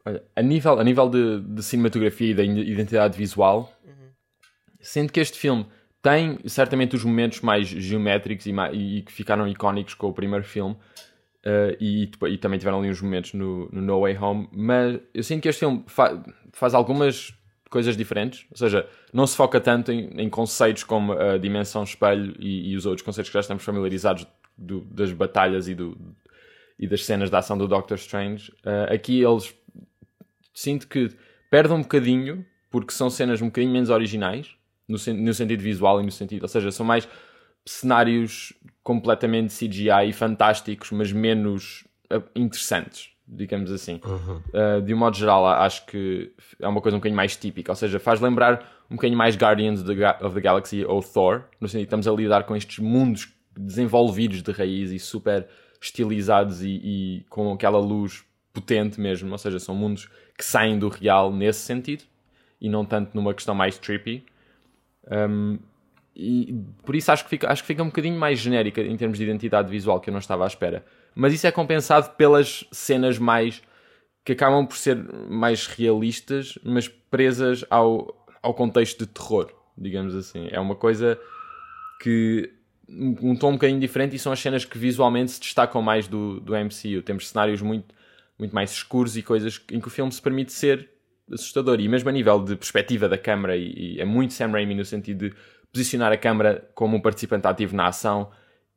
[SPEAKER 4] Olha, a nível, a nível de, de cinematografia e da identidade visual, uhum. Sendo que este filme tem certamente os momentos mais geométricos e, e que ficaram icónicos com o primeiro filme. Uh, e, e, também tiveram ali uns momentos no, no, No Way Home, mas eu sinto que este filme fa faz algumas coisas diferentes, ou seja, não se foca tanto em, em conceitos como a dimensão espelho e, e, os outros conceitos que já estamos familiarizados do, das batalhas e, do, e das cenas de ação do Doctor Strange. Uh, aqui eles sinto que perdem um bocadinho, porque são cenas um bocadinho menos originais, no, no sentido visual e no sentido, ou seja, são mais cenários completamente CGI fantásticos, mas menos uh, interessantes, digamos assim. Uhum. Uh, de um modo geral, acho que é uma coisa um bocadinho mais típica, ou seja, faz lembrar um bocadinho mais Guardians of the Galaxy ou Thor, no sentido que estamos a lidar com estes mundos desenvolvidos de raiz e super estilizados e, e com aquela luz potente mesmo, ou seja, são mundos que saem do real nesse sentido e não tanto numa questão mais trippy. Um, e por isso acho que, fica, acho que fica um bocadinho mais genérica em termos de identidade visual que eu não estava à espera. Mas isso é compensado pelas cenas mais que acabam por ser mais realistas, mas presas ao, ao contexto de terror, digamos assim. É uma coisa que um tom um bocadinho diferente e são as cenas que visualmente se destacam mais do, do MCU. Temos cenários muito, muito mais escuros e coisas em que o filme se permite ser assustador. E mesmo a nível de perspectiva da câmara, e, e, é muito Sam Raimi no sentido de posicionar a câmara como um participante ativo na ação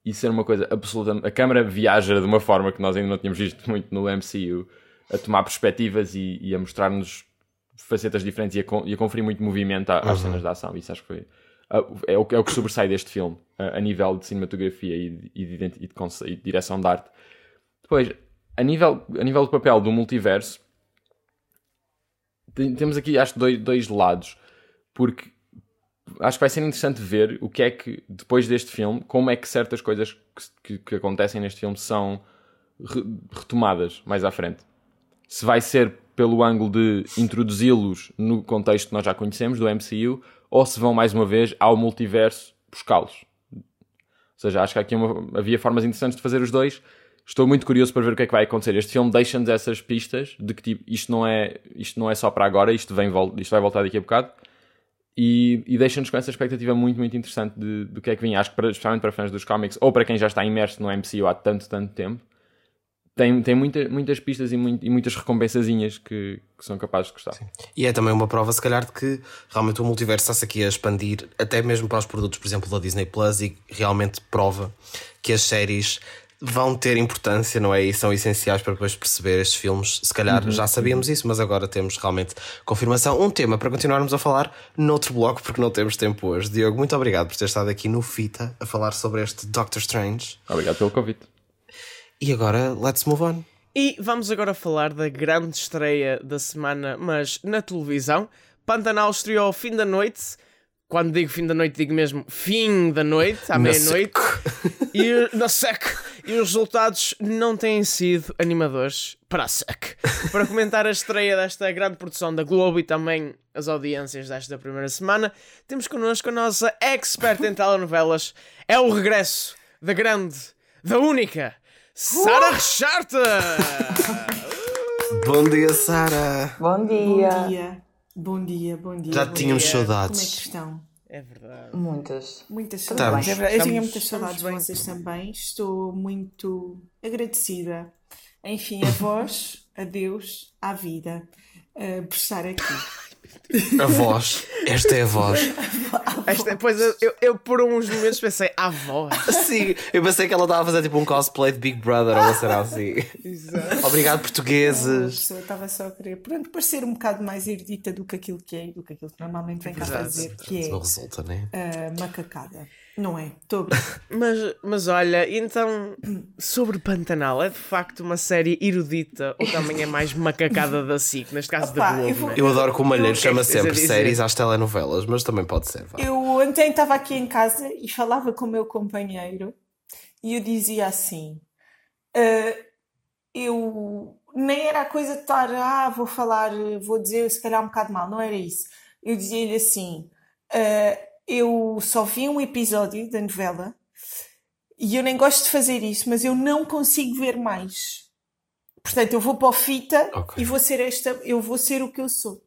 [SPEAKER 4] e ser uma coisa absoluta. A câmara viaja de uma forma que nós ainda não tínhamos visto muito no MCU, a tomar perspectivas e, e a mostrar-nos facetas diferentes e a, e a, conferir muito movimento às uhum. cenas de ação. Isso acho que foi. É o, é o que sobressai deste filme, a, nível de cinematografia e de, e de, de, de direção de arte. Depois, a nível, a nível do papel do multiverso, temos aqui, acho, dois, dois lados. Porque acho que vai ser interessante ver o que é que, depois deste filme, como é que certas coisas que, que, acontecem neste filme são re, retomadas mais à frente. Se vai ser pelo ângulo de introduzi-los no contexto que nós já conhecemos do MCU, ou se vão mais uma vez ao multiverso buscá-los. Ou seja, acho que aqui uma, havia formas interessantes de fazer os dois estou muito curioso para ver o que é que vai acontecer. Este filme deixa-nos essas pistas de que tipo, isto, não é, isto não é só para agora, isto, vem, isto vai voltar daqui a bocado. E, e deixa-nos com essa expectativa muito, muito interessante de, do que é que vem. Acho que, para, especialmente para fãs dos cómics, ou para quem já está imerso no MCU há tanto, tanto tempo, tem, tem muita, muitas pistas e, muito, e muitas recompensazinhas que, que, são capazes de gostar. Sim.
[SPEAKER 3] E é também uma prova, se calhar, de que realmente o multiverso está-se aqui a expandir, até mesmo para os produtos, por exemplo, da Disney Plus, e realmente prova que as séries vão ter importância, não é? E são essenciais para depois perceber estes filmes. Se calhar uhum. já sabíamos isso, mas agora temos realmente confirmação. Um tema para continuarmos a falar noutro bloco, porque não temos tempo hoje. Diogo, muito obrigado por ter estado aqui no Fita a falar sobre este Doctor Strange.
[SPEAKER 4] Obrigado pelo convite.
[SPEAKER 3] E agora, let's move on.
[SPEAKER 1] E vamos agora falar da grande estreia da semana, mas na televisão. Pantanal estreou ao fim da noite quando digo fim da noite, digo mesmo fim da noite, à meia-noite. E na SEC. E os resultados não têm sido animadores para a SEC. Para comentar a estreia desta grande produção da Globo e também as audiências desta primeira semana, temos connosco a nossa expert em telenovelas. É o regresso da grande, da única, Sara Richarte!
[SPEAKER 3] Bom dia, Sara!
[SPEAKER 5] Bom dia!
[SPEAKER 6] Bom dia! Bom dia, bom dia.
[SPEAKER 3] Já
[SPEAKER 6] bom
[SPEAKER 3] tínhamos
[SPEAKER 6] dia.
[SPEAKER 3] saudades.
[SPEAKER 6] Como é que estão?
[SPEAKER 1] É verdade.
[SPEAKER 5] Muitas.
[SPEAKER 6] Muitas saudades. É verdade. Eu tinha muitas saudades de
[SPEAKER 1] bem.
[SPEAKER 6] vocês também. Estou muito agradecida. Enfim, a vós, a Deus, à vida, eh, por estar aqui.
[SPEAKER 3] A voz. Esta é a voz.
[SPEAKER 1] Esta, depois eu, eu, eu por uns momentos pensei, a voz.
[SPEAKER 3] Sim, eu pensei que ela estava a fazer tipo um cosplay de Big Brother ou cena assim.
[SPEAKER 1] Exato.
[SPEAKER 3] Obrigado,
[SPEAKER 6] A
[SPEAKER 3] portugueses.
[SPEAKER 6] pessoa estava só a querer, pronto, parecer um bocado mais erudita do que aquilo que é e do que aquilo que normalmente vem cá
[SPEAKER 1] Exato.
[SPEAKER 6] fazer, que
[SPEAKER 3] Não
[SPEAKER 6] é
[SPEAKER 3] resulta, né?
[SPEAKER 6] a macacada. Não é? Estou.
[SPEAKER 1] Mas, mas olha, então, sobre Pantanal, é de facto uma série erudita ou também é mais macacada da SIC, neste caso
[SPEAKER 6] Opa,
[SPEAKER 1] da Globo,
[SPEAKER 6] eu vou-
[SPEAKER 1] né?
[SPEAKER 3] Eu adoro que o Malheiro
[SPEAKER 1] é
[SPEAKER 3] chama sempre séries às telenovelas, mas também pode ser. vá.
[SPEAKER 6] Eu ontem estava aqui em casa e falava com o meu companheiro e eu dizia assim: "Ah, eu nem era a coisa de estar, ah, vou falar, vou dizer se calhar um bocado mal, não era isso. Eu dizia-lhe assim: "Ah, eu só vi um episódio da novela e eu nem gosto de fazer isso, mas eu não consigo ver mais. Portanto, eu vou para o fita
[SPEAKER 3] Ok.
[SPEAKER 6] e vou ser esta, eu vou ser o que eu sou.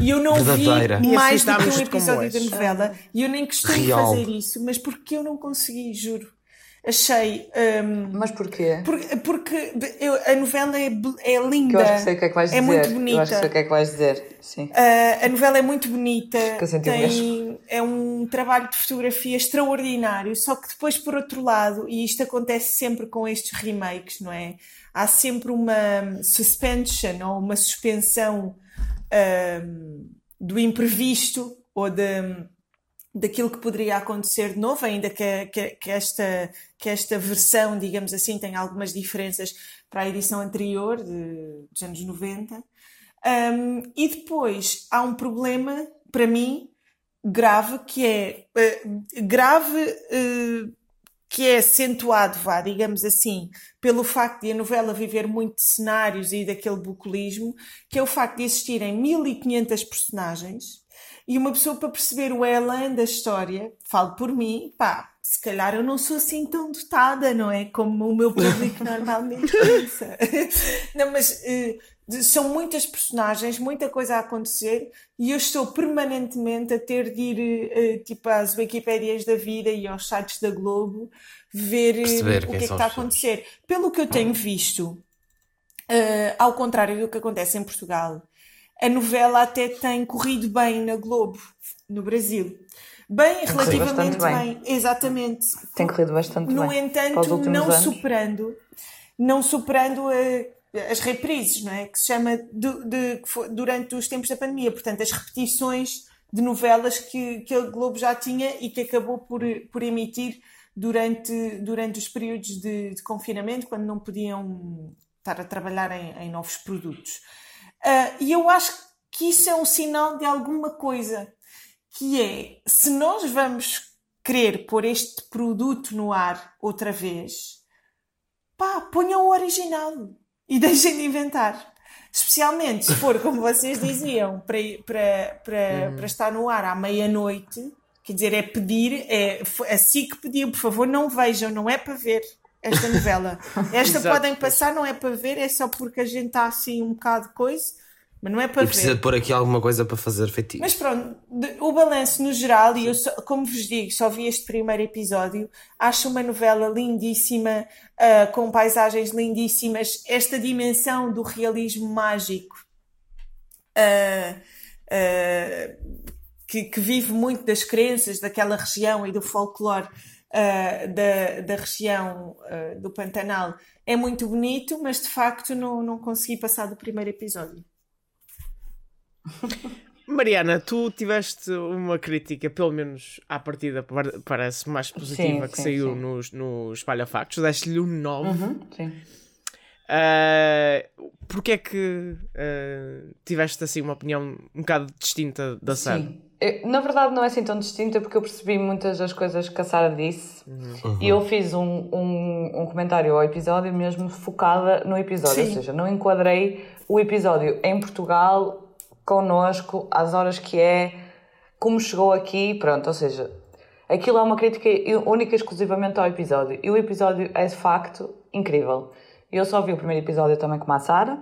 [SPEAKER 6] E eu não
[SPEAKER 3] Verdadeira.
[SPEAKER 6] vi mais do que um episódio da novela e eu nem costumo
[SPEAKER 3] Real.
[SPEAKER 6] fazer isso, mas porque eu não consegui, juro. Achei. hum,
[SPEAKER 2] Mas porquê?
[SPEAKER 6] porque porque eu- a novela é, é linda.
[SPEAKER 2] Que eu acho que sei o que é que vais
[SPEAKER 6] é
[SPEAKER 2] dizer.
[SPEAKER 6] muito
[SPEAKER 2] Eu
[SPEAKER 6] bonita.
[SPEAKER 2] acho que sei o que é que vais dizer. Sim.
[SPEAKER 6] Uh, a novela é muito bonita,
[SPEAKER 2] Que eu senti o
[SPEAKER 6] tem, é um trabalho de fotografia extraordinário, só que depois, por outro lado, e isto acontece sempre com estes remakes, não é? Há sempre uma suspension ou uma suspensão um, do imprevisto ou de, daquilo que poderia acontecer de novo, ainda que, que, que esta, que esta versão, digamos assim, tenha algumas diferenças para a edição anterior, de, dos anos 90. Um, e depois há um problema, para mim, grave, que é eh, grave, eh, que é acentuado, vá, digamos assim, pelo facto de a novela viver muito de cenários e daquele bucolismo, que é o facto de existirem 1500 personagens e uma pessoa para perceber o elan da história, falo por mim, pá, se calhar eu não sou assim tão dotada, não é? Como o meu público normalmente pensa. não, mas de- são muitas personagens, muita coisa a acontecer e eu estou permanentemente a ter de ir eh, tipo às Wikipédias da vida e aos sites da Globo ver
[SPEAKER 3] Perceber
[SPEAKER 6] o que é que está a acontecer. Pelo que eu tenho visto, eh, ao contrário do que acontece em Portugal, a novela até tem corrido bem na Globo, no Brasil. Bem,
[SPEAKER 2] corrido
[SPEAKER 6] relativamente
[SPEAKER 2] bastante
[SPEAKER 6] bem. Exatamente.
[SPEAKER 2] Tem corrido bastante
[SPEAKER 6] No
[SPEAKER 2] bem. Os
[SPEAKER 6] entanto, não
[SPEAKER 2] anos.
[SPEAKER 6] superando, não superando eh, as reprises, não é? Que se chama du- de, que foi durante os tempos da pandemia. Portanto, as repetições de novelas que, que a Globo já tinha e que acabou por, por emitir durante, durante os períodos de, de confinamento, quando não podiam estar a trabalhar em, em novos produtos. Ah, e eu acho que isso é um sinal de alguma coisa, que é, se nós vamos querer pôr este produto no ar outra vez, pá, ponham o original e deixem de inventar. Especialmente se for, como vocês diziam, para, para, para, para estar no ar à meia-noite, quer dizer, é pedir, é assim que pediu, por favor, não vejam, não é para ver esta novela. Esta podem passar, não é para ver, é só porque a gente está assim um bocado coisa, mas não é para
[SPEAKER 3] E
[SPEAKER 6] ver.
[SPEAKER 3] precisa pôr aqui alguma coisa para fazer feitiço.
[SPEAKER 6] Mas pronto, o balanço no geral, e eu, só- como vos digo, só vi este primeiro episódio, acho uma novela lindíssima, ah, com paisagens lindíssimas, esta dimensão do realismo mágico, ah, ah, que, que vive muito das crenças daquela região e do folclore ah, da, da região ah, do Pantanal, é muito bonito, mas de facto não, não consegui passar do primeiro episódio.
[SPEAKER 1] Mariana, tu tiveste uma crítica, pelo menos à partida par- parece mais positiva,
[SPEAKER 2] Sim,
[SPEAKER 1] que
[SPEAKER 2] sim,
[SPEAKER 1] saiu
[SPEAKER 2] sim.
[SPEAKER 1] nos no Espalha Factos, deste-lhe um 9.
[SPEAKER 2] Uhum, sim.
[SPEAKER 1] Ah, Porquê é que ah, tiveste assim uma opinião um bocado distinta da Sara?
[SPEAKER 2] Sim. Eu- na verdade não é assim tão distinta porque eu percebi muitas das coisas que a Sara disse e eu fiz um, um, um comentário ao episódio mesmo focada no episódio,
[SPEAKER 6] Sim.
[SPEAKER 2] ou seja, não enquadrei o episódio em Portugal, connosco, às horas que é, como chegou aqui, pronto, ou seja, aquilo é uma crítica única e exclusivamente ao episódio e o episódio é de facto incrível. Eu só vi o primeiro episódio também com a Sara,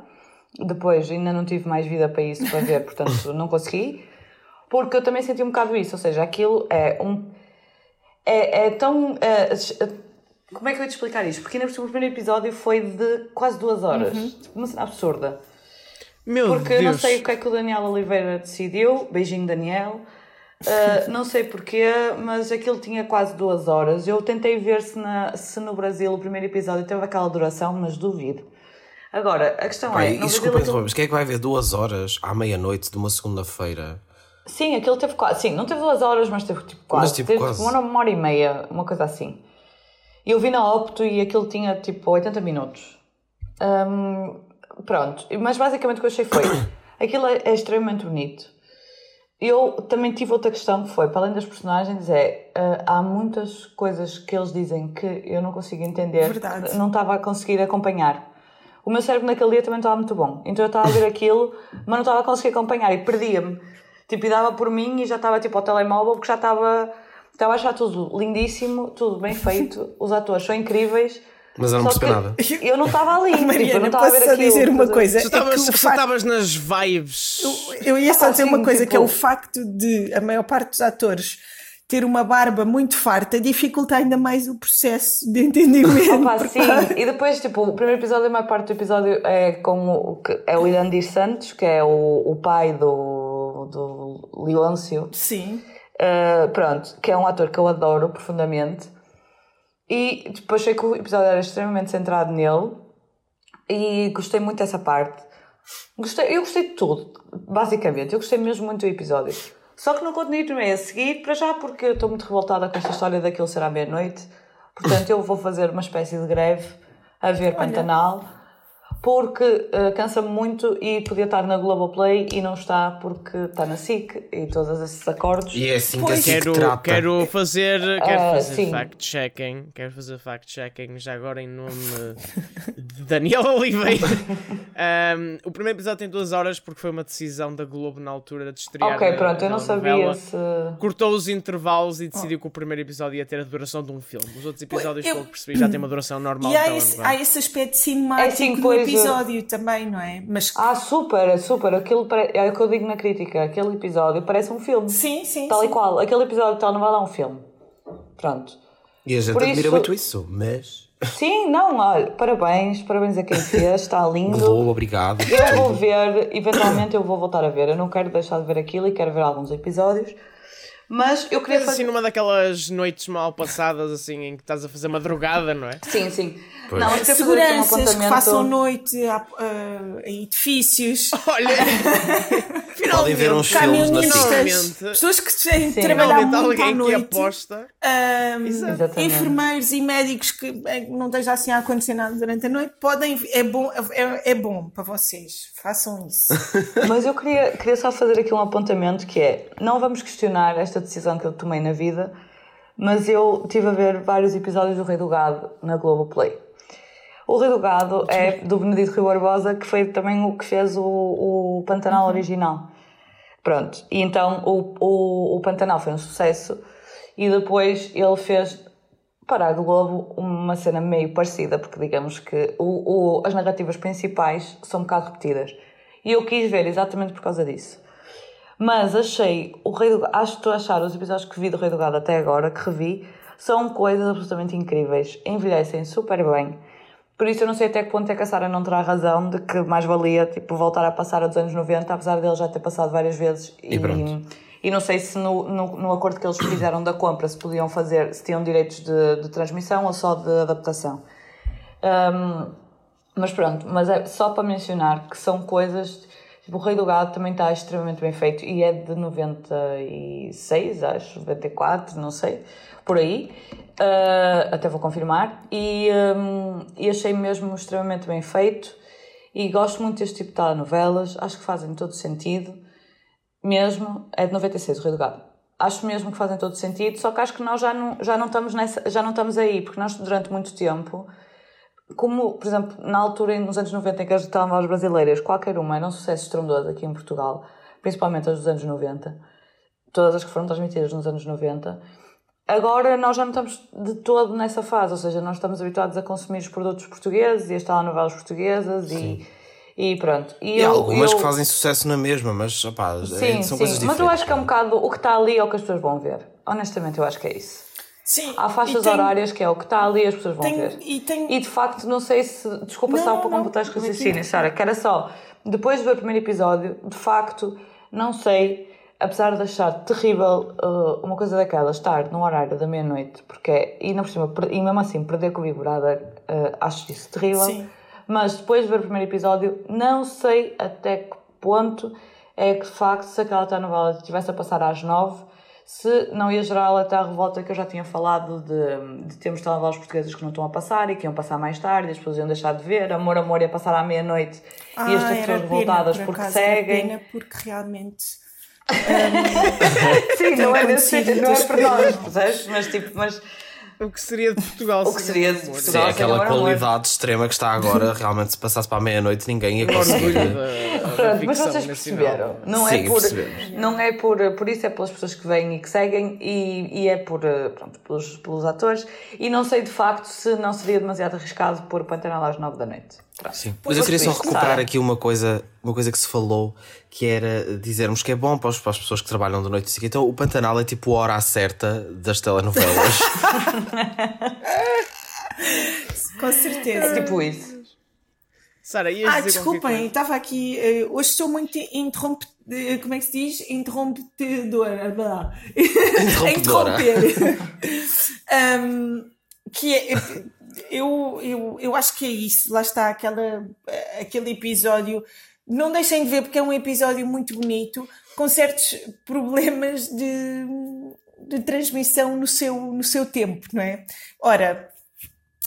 [SPEAKER 2] depois ainda não tive mais vida para isso para ver, portanto não consegui. Porque eu também senti um bocado isso, ou seja, aquilo é um. É, é tão. é, como é que eu ia te explicar isto? Porque ainda por cima o primeiro episódio foi de quase duas horas. Tipo, Uma cena absurda.
[SPEAKER 1] Meu
[SPEAKER 2] porque
[SPEAKER 1] Deus.
[SPEAKER 2] não sei o que é que o Daniel Oliveira decidiu. Beijinho, Daniel. Uh, não sei porquê, mas aquilo tinha quase duas horas. Eu tentei ver se, na, se no Brasil o primeiro episódio teve aquela duração, mas duvido. Agora, a questão
[SPEAKER 3] Pai,
[SPEAKER 2] é. Brasil
[SPEAKER 3] desculpa interromper, mas quem é que vai ver duas horas à meia-noite de uma segunda-feira?
[SPEAKER 2] Sim, aquilo teve quase. Sim, não teve duas horas, mas teve tipo quase.
[SPEAKER 3] Mas, tipo,
[SPEAKER 2] teve
[SPEAKER 3] quase.
[SPEAKER 2] uma, uma hora e meia, uma coisa assim. E eu vi na Opto e aquilo tinha tipo 80 minutos. Hum, pronto, mas basicamente o que eu achei foi: aquilo é, é extremamente bonito. Eu também tive outra questão que foi, para além das personagens, é ah, há muitas coisas que eles dizem que eu não consigo entender,
[SPEAKER 6] Verdade.
[SPEAKER 2] não estava a conseguir acompanhar. O meu cérebro naquele dia também estava muito bom, então eu estava a ver aquilo, mas não estava a conseguir acompanhar e perdia-me. Tipo, e dava por mim e já estava tipo ao telemóvel porque já estava estava a achar tudo lindíssimo, tudo bem feito, os atores são incríveis.
[SPEAKER 3] Mas eu não percebi nada.
[SPEAKER 2] Eu não estava ali, tipo, eu não
[SPEAKER 6] Mariana,
[SPEAKER 2] estava a ver
[SPEAKER 6] posso só
[SPEAKER 2] aquilo.
[SPEAKER 6] dizer uma coisa?
[SPEAKER 1] Tu
[SPEAKER 6] É que
[SPEAKER 1] estavas estavas nas vibes.
[SPEAKER 6] Eu ia só dizer
[SPEAKER 2] Assim,
[SPEAKER 6] uma coisa, que é
[SPEAKER 2] tipo-
[SPEAKER 6] o facto de a maior parte dos atores ter uma barba muito farta dificulta ainda mais o processo de entendimento.
[SPEAKER 2] Opa,
[SPEAKER 6] porque-
[SPEAKER 2] sim. E depois, tipo, o primeiro episódio, a maior parte do episódio é com o, é o Irandir Santos, que é o, o pai do, do Leôncio.
[SPEAKER 6] Sim.
[SPEAKER 2] Uh, pronto, que é um ator que eu adoro profundamente. E depois achei que o episódio era extremamente centrado nele e gostei muito dessa parte. Gostei, eu gostei de tudo, basicamente. Eu gostei mesmo muito do episódio. Só que não continuei a seguir para já porque eu estou muito revoltada com esta história daquilo ser à meia-noite. Portanto, eu vou fazer uma espécie de greve a ver Pantanal porque uh, cansa-me muito e podia estar na Globoplay e não está porque está na SIC e todos esses acordos.
[SPEAKER 3] E é assim que
[SPEAKER 6] Pois.
[SPEAKER 3] assim que
[SPEAKER 1] Quero,
[SPEAKER 3] trata.
[SPEAKER 1] quero fazer, quero
[SPEAKER 2] Ah,
[SPEAKER 1] fazer fact-checking. Quero fazer fact-checking já agora em nome de Daniel Oliveira. Um, o primeiro episódio tem duas horas porque foi uma decisão da Globo na altura de estrear.
[SPEAKER 2] ok,
[SPEAKER 1] a-
[SPEAKER 2] pronto, eu
[SPEAKER 1] a
[SPEAKER 2] não sabia se.
[SPEAKER 1] Cortou os intervalos e decidiu que o primeiro episódio ia ter a duração de um filme. Os outros episódios,
[SPEAKER 6] eu-
[SPEAKER 1] que percebi, já têm uma duração normal.
[SPEAKER 6] E há
[SPEAKER 1] então,
[SPEAKER 6] esse,
[SPEAKER 1] vá.
[SPEAKER 6] há esse aspecto cinemático
[SPEAKER 2] É sim,
[SPEAKER 6] no
[SPEAKER 2] pois,
[SPEAKER 6] episódio também, não é? Mas
[SPEAKER 2] Ah, super, super. Aquilo pare- é o que eu digo na crítica. Aquele episódio parece um filme.
[SPEAKER 6] sim, sim.
[SPEAKER 2] Tal
[SPEAKER 6] sim.
[SPEAKER 2] e qual. Aquele episódio de telenovela é um filme. Pronto.
[SPEAKER 3] E a gente
[SPEAKER 2] Por
[SPEAKER 3] admira
[SPEAKER 2] isso-
[SPEAKER 3] muito isso, mas.
[SPEAKER 2] Sim, não, olha, parabéns, parabéns a quem fez, está lindo.
[SPEAKER 3] Boa, obrigado.
[SPEAKER 2] Eu vou ver, eventualmente eu vou voltar a ver. Eu não quero deixar de ver aquilo e quero ver alguns episódios. Mas eu queria
[SPEAKER 1] Mas assim
[SPEAKER 2] fazer.
[SPEAKER 1] numa daquelas noites mal passadas, assim, em que estás a fazer madrugada, não é?
[SPEAKER 2] Sim, sim.
[SPEAKER 3] Pois.
[SPEAKER 2] Não, eu fazer aqui um
[SPEAKER 6] Seguranças que
[SPEAKER 2] apontamento.
[SPEAKER 6] façam noite a- em edifícios,
[SPEAKER 1] Olha,
[SPEAKER 3] Podem ver uns filmes na SIC.
[SPEAKER 6] pessoas que têm
[SPEAKER 2] Sim.
[SPEAKER 6] trabalhar
[SPEAKER 1] finalmente
[SPEAKER 6] muito à
[SPEAKER 1] alguém que
[SPEAKER 6] noite.
[SPEAKER 1] aposta.
[SPEAKER 6] Ahm,
[SPEAKER 2] Exatamente.
[SPEAKER 6] enfermeiros e médicos que eh, não esteja assim a acontecer nada durante a noite podem é bom é, é bom para vocês façam isso
[SPEAKER 2] Mas eu queria, queria só fazer aqui um apontamento que é, não vamos questionar esta decisão que eu tomei na vida, mas eu estive a ver vários episódios do Rei do Gado na Globoplay. O Rei do Gado é do Benedito Rui Barbosa, que foi também o que fez o, o Pantanal original. Pronto, e então o, o, o Pantanal foi um sucesso e depois ele fez para a Globo uma cena meio parecida, porque digamos que o, o- as narrativas principais são um bocado repetidas. E eu quis ver exatamente por causa disso. Mas achei o Rei do Gado, acho que estou a achar os episódios que vi do Rei do Gado até agora, que revi, são coisas absolutamente incríveis, envelhecem super bem. Por isso eu não sei até que ponto é que a Sara não terá razão de que mais valia tipo, voltar a passar a dos anos 90, apesar dele já ter passado várias vezes.
[SPEAKER 3] E pronto.
[SPEAKER 2] e não sei se no, no, no acordo que eles fizeram da compra se podiam fazer, se tinham direitos de, de transmissão ou só de adaptação. Um, mas pronto, mas é só para mencionar que são coisas. Tipo, o Rei do Gado também está extremamente bem feito e é de 96, acho, 94, não sei, por aí. Uh, até vou confirmar. E, um, e achei mesmo extremamente bem feito. E gosto muito deste tipo de telenovelas, acho que fazem todo sentido. Mesmo, é de 96, o Rei do Gado. Acho mesmo que fazem todo sentido, só que acho que nós já não, já não, estamos, nessa, já não estamos aí, porque nós durante muito tempo como, por exemplo, na altura, nos anos 90, em que as telenovelas brasileiras, qualquer uma era um sucesso estrondoso aqui em Portugal, principalmente as dos anos 90, todas as que foram transmitidas nos anos 90, agora nós já não estamos de todo nessa fase, ou seja, nós estamos habituados a consumir os produtos portugueses e as telenovelas portuguesas e, e pronto.
[SPEAKER 3] E
[SPEAKER 2] eu-
[SPEAKER 3] há algumas
[SPEAKER 2] eu-
[SPEAKER 3] que fazem sucesso na mesma, mas opá, é-
[SPEAKER 2] Sim,
[SPEAKER 3] são
[SPEAKER 2] sim,
[SPEAKER 3] coisas diferentes.
[SPEAKER 2] mas eu acho que é um bocado o que está ali é o que as pessoas vão ver. Honestamente, eu acho que é isso.
[SPEAKER 6] Sim,
[SPEAKER 2] Há faixas
[SPEAKER 6] tem-
[SPEAKER 2] horárias que é o que está ali e as pessoas vão
[SPEAKER 6] tem-
[SPEAKER 2] ver.
[SPEAKER 6] e tem-
[SPEAKER 2] E de facto, não sei se. Desculpa
[SPEAKER 6] Não,
[SPEAKER 2] só para
[SPEAKER 6] não,
[SPEAKER 2] completar os
[SPEAKER 6] não é
[SPEAKER 2] raciocínios,
[SPEAKER 6] preciso.
[SPEAKER 2] Sara, que era só. Depois de ver o primeiro episódio, de facto, não sei, apesar de achar terrível uh, uma coisa daquela, estar no horário da meia-noite, porque é. E, ainda por cima, e mesmo assim, perder com o Big Brother, uh, acho isso terrível.
[SPEAKER 6] Sim.
[SPEAKER 2] Mas depois de ver o primeiro episódio, não sei até que ponto é que de facto, se aquela telenovela estivesse a passar às nove, se não ia gerar até a revolta que eu já tinha falado de, de termos telenovelas portuguesas que não estão a passar e que iam passar mais tarde, as pessoas iam deixar de ver, Amor, Amor ia passar à meia-noite e as
[SPEAKER 6] Ah,
[SPEAKER 2] pessoas
[SPEAKER 6] era
[SPEAKER 2] revoltadas
[SPEAKER 6] por
[SPEAKER 2] porque
[SPEAKER 6] acaso, era
[SPEAKER 2] seguem.
[SPEAKER 6] pena porque realmente
[SPEAKER 2] Sim, não é nesse não é por nós, percebes? Mas tipo, mas
[SPEAKER 1] O que seria de Portugal
[SPEAKER 2] O que seria de
[SPEAKER 3] Sim,
[SPEAKER 2] Portugal. Nossa,
[SPEAKER 3] aquela
[SPEAKER 2] agora amor.
[SPEAKER 3] qualidade extrema que está agora, realmente, se passasse para a meia-noite, ninguém ia conseguir.
[SPEAKER 1] da, da
[SPEAKER 2] Pronto, mas vocês perceberam. Não
[SPEAKER 3] Sim,
[SPEAKER 2] é por,
[SPEAKER 3] percebemos.
[SPEAKER 2] não é por, por isso, é pelas pessoas que vêm e que seguem e, e é por, eh, pronto, pelos, pelos atores. E não sei de facto se não seria demasiado arriscado pôr o Pantanal às 9 da noite. Pronto.
[SPEAKER 3] Sim. Mas eu queria só recuperar aqui uma coisa, uma coisa que se falou, que era dizermos que é bom para, os- para as pessoas que trabalham de noite. e assim. Então o Pantanal é tipo a hora certa das telenovelas.
[SPEAKER 6] com certeza.
[SPEAKER 2] É tipo isso.
[SPEAKER 1] Sara, ias
[SPEAKER 6] Ah, desculpem, estava aqui. eh, hoje estou muito interrompe. eh, Como é que se diz? Interrompedora. blá. A interromper. Ahm, que é. Eu, eu, eu acho que é isso. Lá está aquela, aquele episódio. Não deixem de ver porque é um episódio muito bonito, com certos problemas de, de transmissão no seu, no seu tempo, não é? Ora,